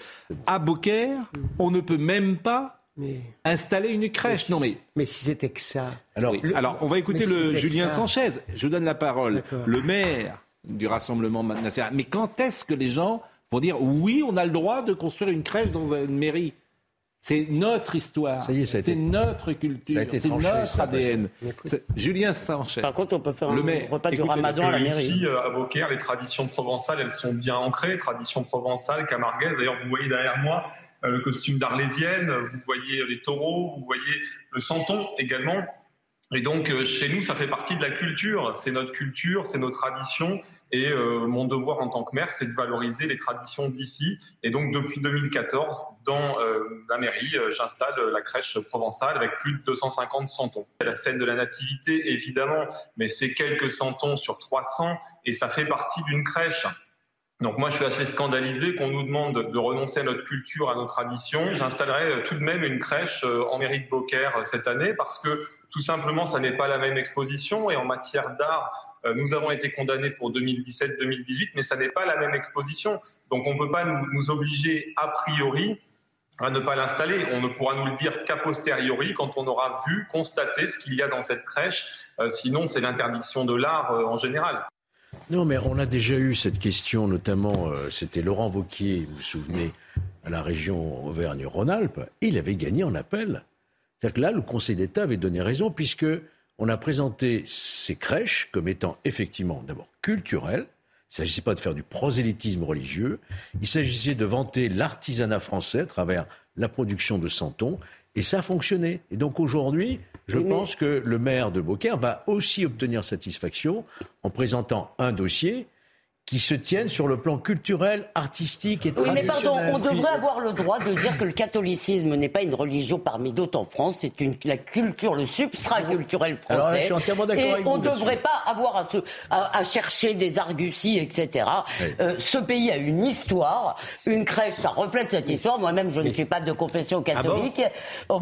à Beaucaire, on ne peut même pas Installer une crèche, non mais. Mais si c'était que ça. Alors, alors on va écouter le Julien Sanchez. Je donne la parole. Le maire du Rassemblement national. Mais quand est-ce que les gens vont dire oui, on a le droit de construire une crèche dans une mairie? C'est notre histoire, c'est notre culture, c'est notre ADN. Julien Sanchez. Par contre, on peut faire le un repas du ramadan à la mairie. Ici, à Beaucaire, les traditions provençales, elles sont bien ancrées. Traditions provençales, camarguaises. D'ailleurs, vous voyez derrière moi le costume d'Arlésienne, vous voyez les taureaux, vous voyez le santon également. Et donc, euh, chez nous, ça fait partie de la culture. C'est notre culture, c'est nos traditions. Et euh, mon devoir en tant que maire, c'est de valoriser les traditions d'ici. Et donc, depuis 2014, dans la mairie, j'installe la crèche provençale avec plus de 250 santons. La scène de la nativité, évidemment, mais c'est quelques santons sur 300 et ça fait partie d'une crèche. Donc moi, je suis assez scandalisé qu'on nous demande de renoncer à notre culture, à nos traditions. J'installerai euh, tout de même une crèche euh, en mairie de Beaucaire euh, cette année parce que tout simplement, ça n'est pas la même exposition. Et en matière d'art, nous avons été condamnés pour 2017-2018, mais ça n'est pas la même exposition. Donc on ne peut pas nous, obliger a priori à ne pas l'installer. On ne pourra nous le dire qu'a posteriori quand on aura vu, constaté ce qu'il y a dans cette crèche. sinon, c'est l'interdiction de l'art en général. Non, mais on a déjà eu cette question, notamment, euh, c'était Laurent Vauquier, vous vous souvenez, à la région Auvergne-Rhône-Alpes, il avait gagné en appel. C'est-à-dire que là, le Conseil d'État avait donné raison, puisque on a présenté ces crèches comme étant effectivement d'abord culturelles. Il ne s'agissait pas de faire du prosélytisme religieux. Il s'agissait de vanter l'artisanat français à travers la production de santons. Et ça a fonctionné. Et donc aujourd'hui, je pense que le maire de Beaucaire va aussi obtenir satisfaction en présentant un dossier qui se tiennent sur le plan culturel, artistique et traditionnel. Oui, mais pardon, on devrait avoir le droit de dire que le catholicisme n'est pas une religion parmi d'autres en France, c'est une, la culture, le substrat culturel français. Alors je suis entièrement d'accord avec on ne devrait pas avoir à, se, à, chercher des arguties, etc. Euh, ce pays a une histoire, une crèche, ça reflète cette histoire. Moi-même, je ne suis pas de confession ah catholique. Oh,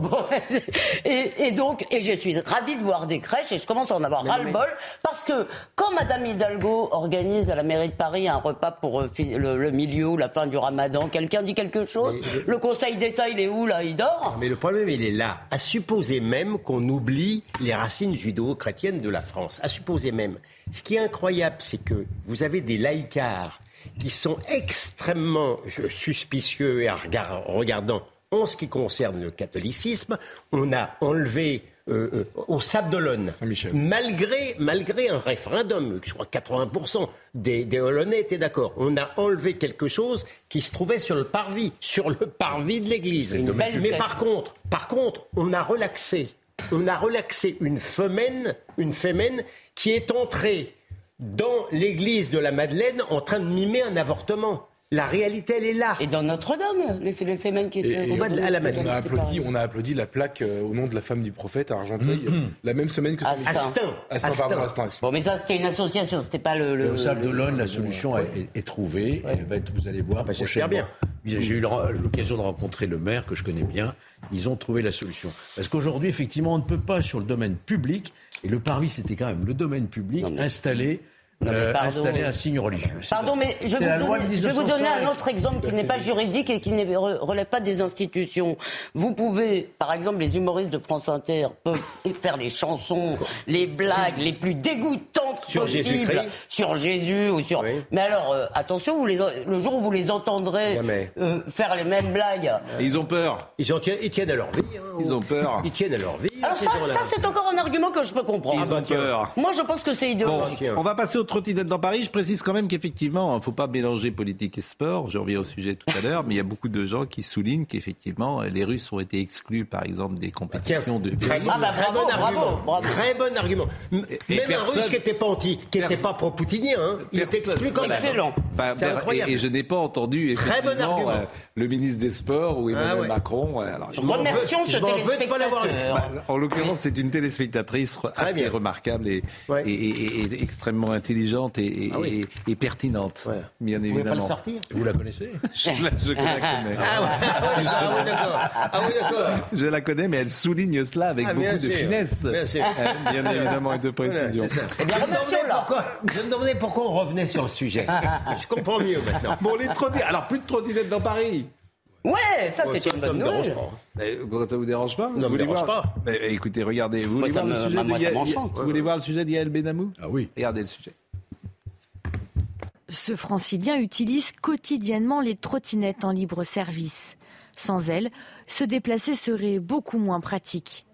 <laughs> et, et, donc, et je suis ravie de voir des crèches et je commence à en avoir ras-le-bol parce que quand Madame Hidalgo organise à la mairie Paris un repas pour euh, le, milieu ou la fin du ramadan. Quelqu'un dit quelque chose le... Conseil d'État, il est où là? Il dort? Mais le problème, il est là. À supposer même qu'on oublie les racines judéo-chrétiennes de la France. À supposer même. Ce qui est incroyable, c'est que vous avez des laïcars qui sont extrêmement suspicieux et regardant en ce qui concerne le catholicisme. On a enlevé euh, euh, au Sable d'Olonne, malgré, malgré un référendum, je crois que 80% des, des Hollandais étaient d'accord, on a enlevé quelque chose qui se trouvait sur le parvis, sur le parvis de l'église. Mais par contre, par contre, on a relaxé, on a relaxé une femelle, une femelle qui est entrée dans l'église de la Madeleine en train de mimer un avortement. La réalité, elle est là. Et dans Notre-Dame, les, les qui au bas de la, on, a applaudi, on a applaudi la plaque euh, au nom de la femme du prophète à Argenteuil, mm-hmm. la même semaine que Astin. Astin. Astin, pardon, Bon, mais ça, c'était une association, c'était pas le. le au Sable d'Olonne, la solution est, trouvée. Elle va être, vous allez voir, bah, J'espère bien. J'ai eu l'occasion de rencontrer le maire que je connais bien. Ils ont trouvé la solution. Parce qu'aujourd'hui, effectivement, on ne peut pas, sur le domaine public, et le parvis, c'était quand même le domaine public, installer euh, installer un signe religieux. Pardon, mais je vais, vous donner, je vais vous donner un autre exemple qui n'est pas juridique et qui ne relève pas des institutions. Vous pouvez, par exemple, les humoristes de France Inter peuvent <laughs> faire les chansons, les blagues les plus dégoûtantes Sur possible Jésus-Christ. sur Jésus ou sur. Mais alors, euh, attention, vous les, le jour où vous les entendrez euh, faire les mêmes blagues. Et ils ont peur. Ils, ont- ils tiennent à leur vie. hein. Ils ont peur. Ils tiennent à leur vie. Alors ces ça, c'est encore un argument que je peux comprendre. Ils ont peur. Moi, je pense que c'est Bon, idéologique. on va passer aux trottinettes dans Paris. Je précise quand même qu'effectivement, il ne faut pas mélanger politique et sport. Je reviens au sujet tout à <laughs> l'heure, mais il y a beaucoup de gens qui soulignent qu'effectivement, les Russes ont été exclus, par exemple, des compétitions de Très. Ah bah, très bon argument. Très bon argument. Même un Russe qui n'était pas anti, qui n'était pas pro-poutinien, hein, il est exclu comme voilà. excellent. Bah, C'est bah, incroyable. Et, et je n'ai pas entendu Très bon effectivement argument. euh, le ministre des Sports ou Emmanuel Ah ouais. Macron. ouais, alors, Je Remercions ce pas l'avoir téléspectateur. Bah, en l'occurrence, c'est une téléspectatrice Très assez bien. remarquable et, et- et- et extrêmement intelligente et, et- Ah oui. et- et pertinente, bien Vous pouvez évidemment. pas le sortir? Vous la connaissez? <laughs> Je, la, je la connais. Ah ouais, ah oui, ah oui, d'accord. Ah oui, d'accord. Je la connais, mais elle souligne cela avec Ah, beaucoup de sûr. finesse, Bien sûr. <laughs> Bien évidemment, et de précision. Eh bien, je, me demandais remercions-la. pourquoi, je me demandais pourquoi on revenait sur le sujet. <laughs> je comprends mieux maintenant. Bon, les trottinettes. Alors, plus de trottinettes dans Paris. Ouais, ça, c'est une ça bonne nouvelle. ça vous dérange pas Non, Vous me voulez dérange voir pas. Mais, écoutez, regardez. Vous voulez voir le sujet d'Yael Benamou Ah oui. Regardez le sujet. Ce francilien utilise quotidiennement les trottinettes en libre service. Sans elles, se déplacer serait beaucoup moins pratique.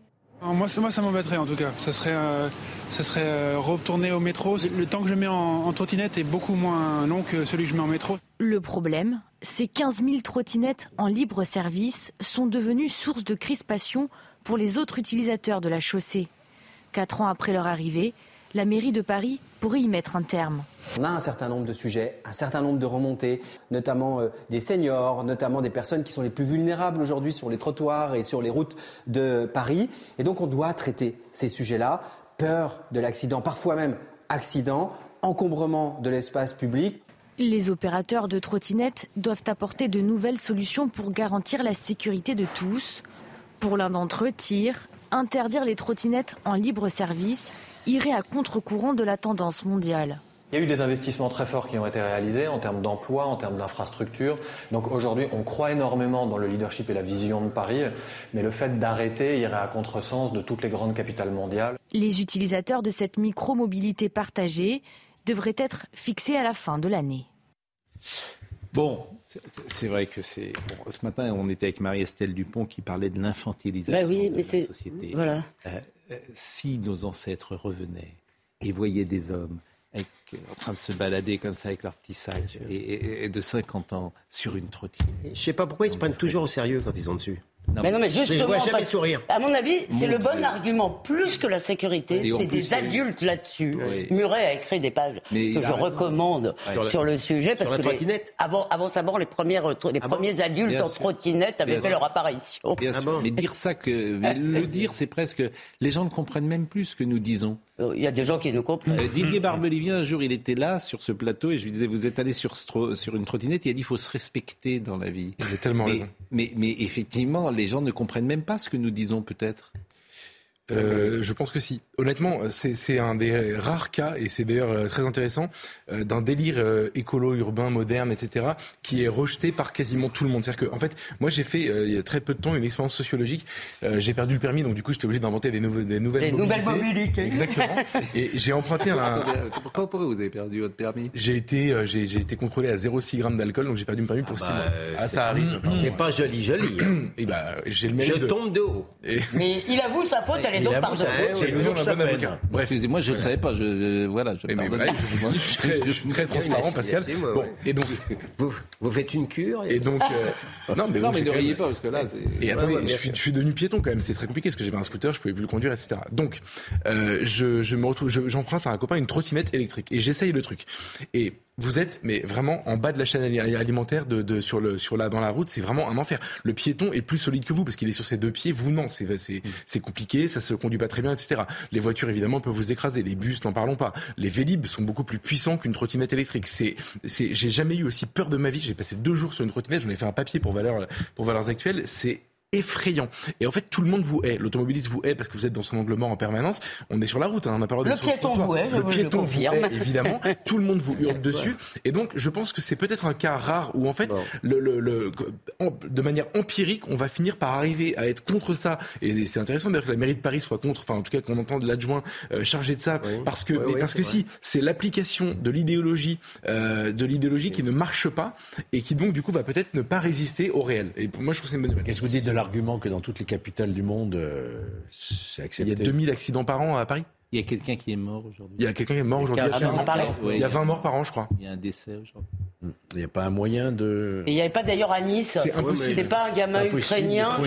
Alors, Moi, ça, moi, ça m'embêterait en tout cas. Ça serait, euh, ça serait euh, retourner au métro. Le temps que je mets en, en trottinette est beaucoup moins long que celui que je mets en métro. Le problème, ces 15 000 trottinettes en libre service sont devenues source de crispation pour les autres utilisateurs de la chaussée. Quatre ans après leur arrivée, la mairie de Paris pourrait y mettre un terme. On a un certain nombre de sujets, un certain nombre de remontées, notamment euh, des seniors, notamment des personnes qui sont les plus vulnérables aujourd'hui sur les trottoirs et sur les routes de Paris. Et donc on doit traiter ces sujets-là. Peur de l'accident, parfois même accident, encombrement de l'espace public. Les opérateurs de trottinettes doivent apporter de nouvelles solutions pour garantir la sécurité de tous. Pour l'un d'entre eux, TIR, interdire les trottinettes en libre service irait à contre-courant de la tendance mondiale. Il y a eu des investissements très forts qui ont été réalisés en termes d'emploi, en termes d'infrastructures. Donc aujourd'hui, on croit énormément dans le leadership et la vision de Paris, mais le fait d'arrêter irait à contresens de toutes les grandes capitales mondiales. Les utilisateurs de cette micro-mobilité partagée devraient être fixés à la fin de l'année. Bon, c'est- vrai que c'est. bon, ce matin, on était avec Marie-Estelle Dupont qui parlait de l'infantilisation Bah oui, de mais la société. voilà. Euh, euh, si nos ancêtres revenaient et voyaient des hommes avec- en train de se balader comme ça avec leur petit sac et, et- et de 50 ans sur une trottinette. Je sais pas pourquoi ils se prennent toujours au sérieux quand ils sont dessus. Mais non, mais Je les justement, vois jamais sourire. à mon avis, c'est le bon argument. Plus que la sécurité, c'est des adultes là-dessus. Oui. Muret a écrit des pages Mais que je recommande Ouais. sur le sujet parce que les- trottinette avant, avant sa mort, les, premières, les premiers adultes Bien en trottinette avaient Bien fait sûr. leur apparition. Bien sûr, mais dire ça que <laughs> mais le dire, c'est presque les gens ne comprennent même plus ce que nous disons. Il y a des gens qui nous comprennent. Euh, Didier Barbelivien, un jour, il était là sur ce plateau et je lui disais, vous êtes allé sur, une trottinette, il a dit, il faut se respecter dans la vie. Il a tellement mais, raison. Mais, mais effectivement, les gens ne comprennent même pas ce que nous disons peut-être. Euh, je pense que si. Honnêtement, c'est c'est un des rares cas, et c'est d'ailleurs euh, très intéressant, euh, d'un délire euh, écolo, urbain, moderne, etc., qui est rejeté par quasiment tout le monde. C'est-à-dire que, en fait, moi j'ai fait euh, il y a très peu de temps une expérience sociologique. Euh, j'ai perdu le permis, donc du coup j'étais obligé d'inventer des, nouveaux- des nouvelles Des nouvelles mobilités. Exactement. Et j'ai emprunté un. Attendez, pourquoi, pourquoi vous avez perdu votre permis? J'ai été, euh, j'ai j'ai été contrôlé à 0,6 grammes d'alcool, donc j'ai perdu mon permis pour 6 mois. Ah, ça arrive. C'est pas joli, joli. hein. <clears throat> Et bah, j'ai le Je de- tombe de haut. Et- Mais il avoue sa faute, elle Il donc j'ai besoin d'un bon avocat. Bref, excusez-moi, je ne savais pas. Je, je- voilà, je je, je suis très, je suis très transparent, Pascal. Bon, ouais. et donc, <laughs> Vous, vous faites une cure et donc, euh, <laughs> non, mais, ne riez pas, parce que là, c'est. Et attendez, je, suis, devenu piéton quand même, c'est très compliqué parce que j'avais un scooter, je pouvais plus le conduire, etc. Donc, euh, je, me retrouve, je- j'emprunte à un copain une trottinette électrique et j'essaye le truc. Et vous êtes, mais vraiment en bas de la chaîne ali- alimentaire de, de- sur le sur la dans la route, c'est vraiment un enfer. Le piéton est plus solide que vous parce qu'il est sur ses deux pieds, vous non, c'est c'est c'est compliqué, ça se conduit pas très bien, etc. Les voitures évidemment peuvent vous écraser, les bus n'en parlons pas. Les Vélib sont beaucoup plus puissants qu'une trottinette électrique. C'est c'est j'ai jamais eu aussi peur de ma vie. J'ai passé deux jours sur une trottinette, j'en ai fait un papier pour valeur pour valeurs actuelles. C'est effrayant. Et en fait, tout le monde vous hait. L'automobiliste vous hait parce que vous êtes dans son angle mort en permanence. On est sur la route, hein, on n'a pas le droit Le piéton vous hait, je Le vous le piéton vous hait, évidemment. <laughs> tout le monde vous hurle dessus. Et donc, je pense que c'est peut-être un cas rare où, en fait, le, le- le- en- de manière empirique, on va finir par arriver à être contre ça. Et c'est intéressant d'ailleurs que la mairie de Paris soit contre, enfin, en tout cas, qu'on entende l'adjoint euh, chargé de ça. Parce que, parce que si, c'est l'application de l'idéologie, euh, de l'idéologie qui ne marche pas et qui donc, du coup, va peut-être ne pas résister au réel. Et pour moi, je trouve que c'est une bonne nouvelle. Qu'est-ce que vous dites de l'argument que dans toutes les capitales du monde, euh, c'est Il accepté y a 2000 accidents par an à Paris. Il y a quelqu'un qui est mort aujourd'hui. Il y a quelqu'un qui est mort aujourd'hui. Ah, Il y a 20 morts par an, je crois. Il y a un décès aujourd'hui. Il n'y a pas un moyen de... Et il n'y avait pas d'ailleurs à Nice. C'est impossible. C'est pas un gamin Impossible. ukrainien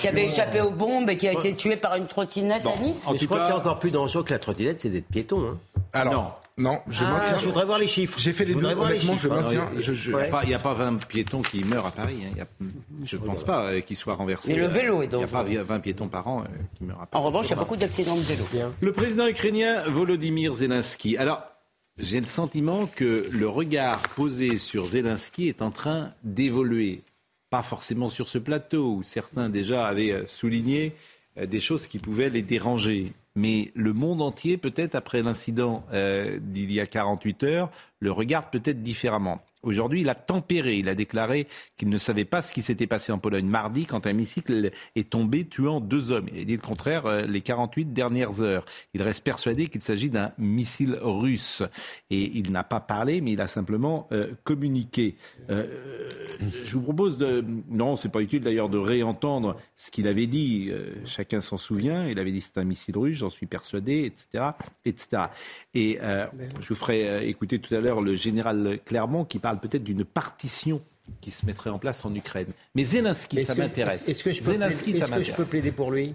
qui avait échappé aux bombes et qui a été tué par une trottinette à Nice. Je crois qu'il y a encore plus dangereux que la trottinette, c'est d'être piéton. Hein. Alors, non, je Ah, maintiens. je voudrais voir les chiffres. J'ai fait les deux, les honnêtement, je chiffres. maintiens. Il n'y a, pas- il y a pas 20 piétons qui meurent à Paris. hein. Il y a- je ne pense pas euh, qu'ils soient renversés. Mais le vélo est Il n'y a pas dangereux. 20 piétons par an euh, qui meurent à Paris. En revanche, il y a beaucoup d'accidents de vélo. Le président ukrainien Volodymyr Zelensky. Alors, j'ai le sentiment que le regard posé sur Zelensky est en train d'évoluer. Pas forcément sur ce plateau où certains déjà avaient euh, souligné euh, des choses qui pouvaient les déranger. Mais le monde entier, peut-être après l'incident euh, d'il y a 48 heures, le regarde peut-être différemment. Aujourd'hui, il a tempéré. Il a déclaré qu'il ne savait pas ce qui s'était passé en Pologne mardi quand un missile est tombé tuant deux hommes. Il a dit le contraire euh, les 48 dernières heures. Il reste persuadé qu'il s'agit d'un missile russe. Et il n'a pas parlé, mais il a simplement euh, communiqué. Euh, je vous propose de... Non, c'est pas utile d'ailleurs de réentendre ce qu'il avait dit. Chacun s'en souvient. Il avait dit c'est un missile russe, j'en suis persuadé, etc. etc. Et je vous ferai écouter tout à l'heure le général Clermont qui parle peut-être d'une partition qui se mettrait en place en Ukraine. Mais Zelensky, Est-ce ça que- m'intéresse. Est-ce que je peux, Zelensky, plaider, ça est-ce que je peux plaider pour lui?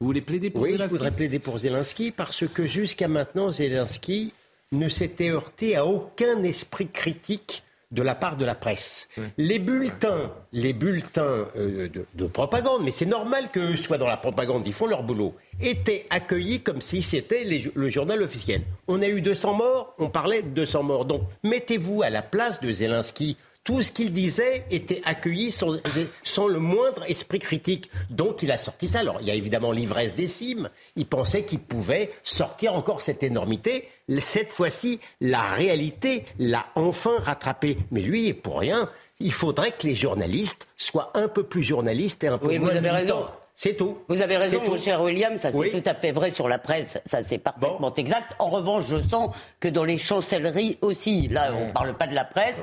Vous voulez plaider pour Oui, je Zelensky voudrais plaider pour Zelensky parce que jusqu'à maintenant, Zelensky ne s'était heurté à aucun esprit critique de la part de la presse. Les bulletins, les bulletins euh, de, de propagande, mais c'est normal qu'eux soient dans la propagande, ils font leur boulot, étaient accueillis comme si c'était les- le journal officiel. On a eu 200 morts, on parlait de 200 morts. Donc mettez-vous à la place de Zelensky. Tout ce qu'il disait était accueilli sans, sans le moindre esprit critique. Donc il a sorti ça. Alors il y a évidemment l'ivresse des cimes. Il pensait qu'il pouvait sortir encore cette énormité. Cette fois-ci, la réalité l'a enfin rattrapé. Mais lui, pour rien, il faudrait que les journalistes soient un peu plus journalistes et un peu Oui, vous moins avez militants. raison. C'est tout. Vous avez raison, mon cher William, ça c'est Oui. tout à fait vrai sur la presse, ça c'est parfaitement exact. En revanche, je sens que dans les chancelleries aussi, là on ne parle pas de la presse,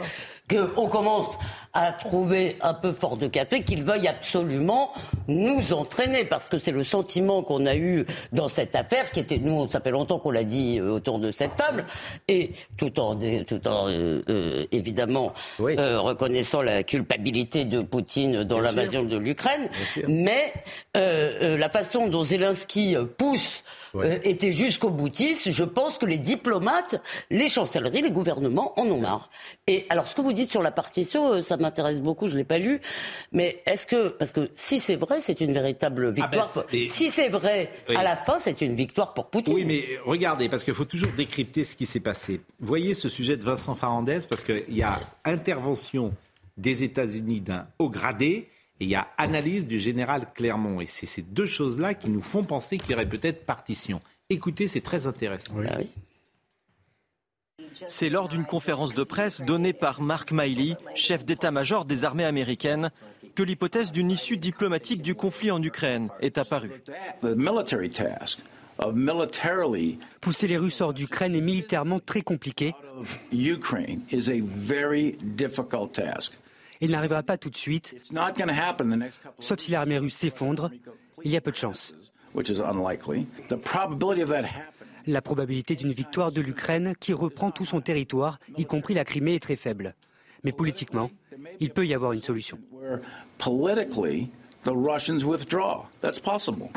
qu'on commence à trouver un peu fort de café qu'ils veuillent absolument nous entraîner, parce que c'est le sentiment qu'on a eu dans cette affaire, qui était, nous, ça fait longtemps qu'on l'a dit euh, autour de cette table, et tout en, tout en euh, euh, évidemment euh, reconnaissant la culpabilité de Poutine dans l'invasion de l'Ukraine, mais euh, euh, la façon dont Zelensky pousse euh, était jusqu'au boutiste. Je pense que les diplomates, les chancelleries, les gouvernements en ont marre. Et alors, ce que vous dites sur la partition, euh, ça m'intéresse beaucoup. Je l'ai pas lu, mais est-ce que parce que si c'est vrai, c'est une véritable victoire. c'est- pour- et- Si c'est vrai, Oui. à la fin, c'est une victoire pour Poutine. Oui, mais regardez, parce qu'il faut toujours décrypter ce qui s'est passé. Voyez ce sujet de Vincent Farandez, parce qu'il y a intervention des États-Unis d'un haut gradé et il y a analyse du général Clermont. Et c'est ces deux choses-là qui nous font penser qu'il y aurait peut-être partition. Écoutez, c'est très intéressant. Ah C'est lors d'une conférence de presse donnée par Mark Miley, chef d'état-major des armées américaines, que l'hypothèse d'une issue diplomatique du conflit en Ukraine est apparue. Pousser les Russes hors d'Ukraine est militairement très compliqué. Il n'arrivera pas tout de suite, sauf si l'armée russe s'effondre. Il y a peu de chance. which is unlikely. The probability of that happening La probabilité d'une victoire de l'Ukraine qui reprend tout son territoire, y compris la Crimée, est très faible. Mais politiquement, il peut y avoir une solution. where politically the Russians withdraw. That's possible.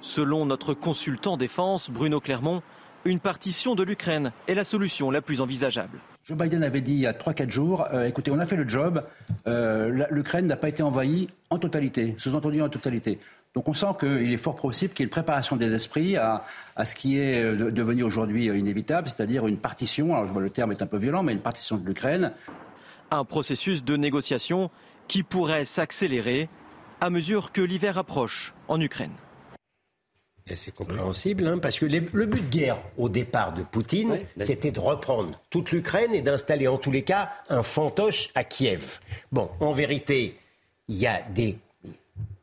Selon notre consultant défense, Bruno Clermont, une partition de l'Ukraine est la solution la plus envisageable. Joe Biden avait dit il y a 3-4 jours, euh, écoutez, on a fait le job, euh, l'Ukraine n'a pas été envahie en totalité, sous-entendu en totalité. Donc on sent qu'il est fort possible qu'il y ait une préparation des esprits à, ce qui est euh, de- devenu aujourd'hui inévitable, c'est-à-dire une partition, alors je vois le terme est un peu violent, mais une partition de l'Ukraine. Un processus de négociation qui pourrait s'accélérer à mesure que l'hiver approche en Ukraine. C'est compréhensible, hein, parce que les- le but de guerre au départ de Poutine, c'était de reprendre toute l'Ukraine et d'installer en tous les cas un fantoche à Kiev. Bon, en vérité, il y a des,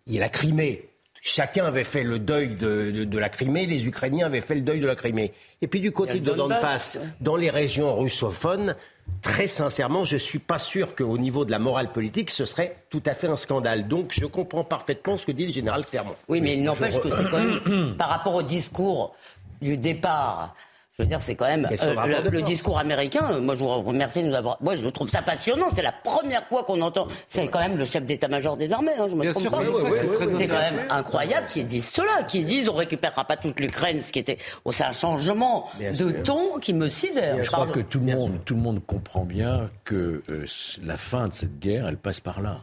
il y a la Crimée. Chacun avait fait le deuil de, de- de la Crimée, les Ukrainiens avaient fait le deuil de la Crimée. Et puis du côté de Donbass, dans les régions russophones, très sincèrement, je ne suis pas sûr qu'au niveau de la morale politique, ce serait tout à fait un scandale. Donc je comprends parfaitement ce que dit le général Clermont. Oui, mais il n'empêche Je que c'est quand même, par rapport au discours du départ, je veux dire, c'est quand même euh, le, discours américain. euh, Moi, je vous remercie de nous avoir. Moi, je trouve ça passionnant. C'est la première fois qu'on entend. C'est quand même le chef d'état-major des armées. hein, je me Bien trompe sûr, pas. c'est quand même incroyable qu'ils disent cela, qu'ils disent on récupérera pas toute l'Ukraine, ce qui était. Oh, c'est un changement de ton qui me sidère. Je crois que tout le, monde, tout le monde comprend bien que euh, la fin de cette guerre, elle passe par là.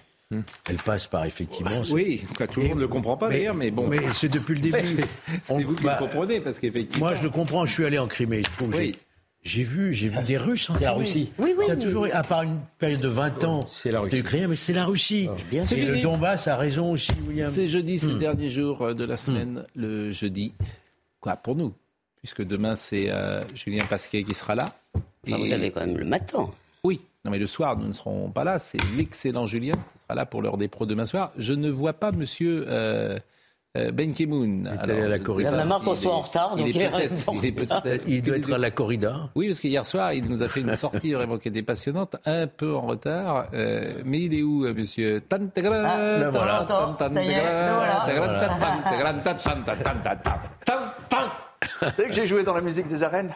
Elle passe par effectivement. Oui, quoi, tout le monde ne le comprend pas d'ailleurs, mais bon. Mais c'est depuis le <laughs> début. C'est- vous qui bah, le comprenez, parce qu'effectivement. Moi, je le comprends. Je suis allé en Crimée. Je trouve, Oui. j'ai- vu, j'ai vu des Russes en C'est la Crimée. Russie. Oui, oui, Ça a toujours, à part une période de 20 ans, C'est la Russie. ukrainien, mais c'est la Russie. bien Et sûr. le Donbass a raison aussi, William. C'est jeudi, c'est le Hmm. dernier jour euh, de la semaine, le jeudi. Quoi, pour nous Puisque demain, c'est euh, Julien Pasquet qui sera là. Enfin, vous avez quand même le matin. Non, mais le soir, nous ne serons pas là. C'est l'excellent Julien qui sera là pour l'heure des pros demain soir. Je ne vois pas monsieur. Euh, ben Kemoun. Il est à la corrida. Il en a marre qu'on soit en retard, il, est il, est il, doit être à la corrida. Oui, parce qu'hier soir, il nous a fait une sortie vraiment qui était passionnante, un peu en retard. mais il est où, monsieur Tantegra voilà. C'est que j'ai joué dans la musique des arènes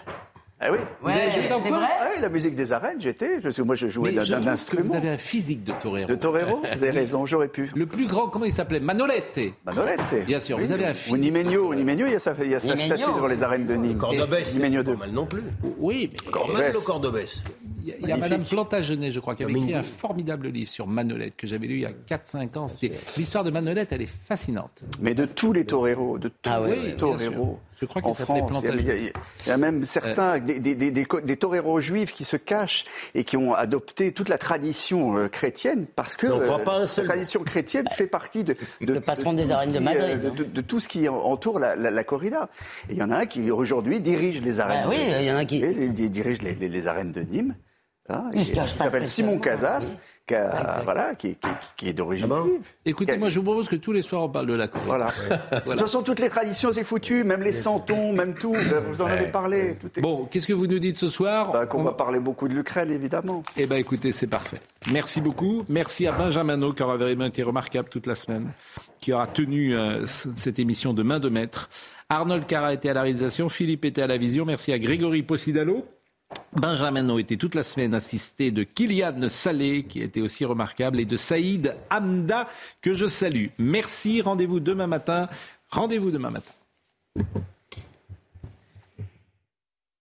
ah oui. Vous avez joué dans quoi Ah oui, la musique des arènes, j'étais. Parce que moi, je jouais d'un que instrument. vous avez un physique de torero. De torero <laughs> Vous avez raison, j'aurais pu. Le plus grand, comment il s'appelait? Manolete. Manolete. Bien sûr, Oui. vous avez un Ou physique. Nimenio. Ou Nimenio, il y a sa, il y a sa Nimenio. statue devant les arènes de Nîmes. Cordobès, c'est Nimenio pas 2. mal non plus. Oui, mais Cordobès. Même le Cordobès. il y a, il y a Magnifique. Madame Plantagenet, je crois, qui avait écrit un formidable livre sur Manolete que j'avais lu il y a 4-5 ans. L'histoire de Manolete, elle est fascinante. Mais de tous les toreros, de tous Ah oui, les oui, bien toreros. Je crois qu'il en s'appelait France, il y, a, Plantagenet. il y a- il y a même certains, des, des, des, des, co- des toreros juifs qui se cachent et qui ont adopté toute la tradition euh, chrétienne parce que euh, la tradition chrétienne fait partie de, de, Le patron de des tout ce arènes de qui, Madrid, euh, de, hein. de- de tout ce qui entoure la, la, la corrida. Et il y en a un qui aujourd'hui dirige les arènes. Ah oui, de- il y en a qui- et dirige les, les, les arènes de Nîmes. Hein, Il et se cache il pas s'appelle Simon. Casas, qui, a- voilà, qui, qui, qui est d'origine Ah bon juive. Écoutez, moi je vous propose que tous les soirs on parle de la corrida. Voilà. Toute <laughs> façon, toutes les traditions, c'est foutu, même les santons, même tout. Vous en avez parlé. Tout est... Bon, qu'est-ce que vous nous dites ce soir Bah, qu'on va parler beaucoup de l'Ukraine, évidemment. Eh bien, écoutez, c'est parfait. Merci beaucoup. Merci à Benjamin qui aura vraiment été remarquable toute la semaine, qui aura tenu euh, cette émission de main de maître. Arnold Cara était à la réalisation, Philippe était à la vision. Merci à Grégory Possidalo. Benjamin était toute la semaine assisté de Kylian Salé, qui était aussi remarquable, et de Saïd Hamda, que je salue. Merci. Rendez-vous demain matin. Rendez-vous demain matin.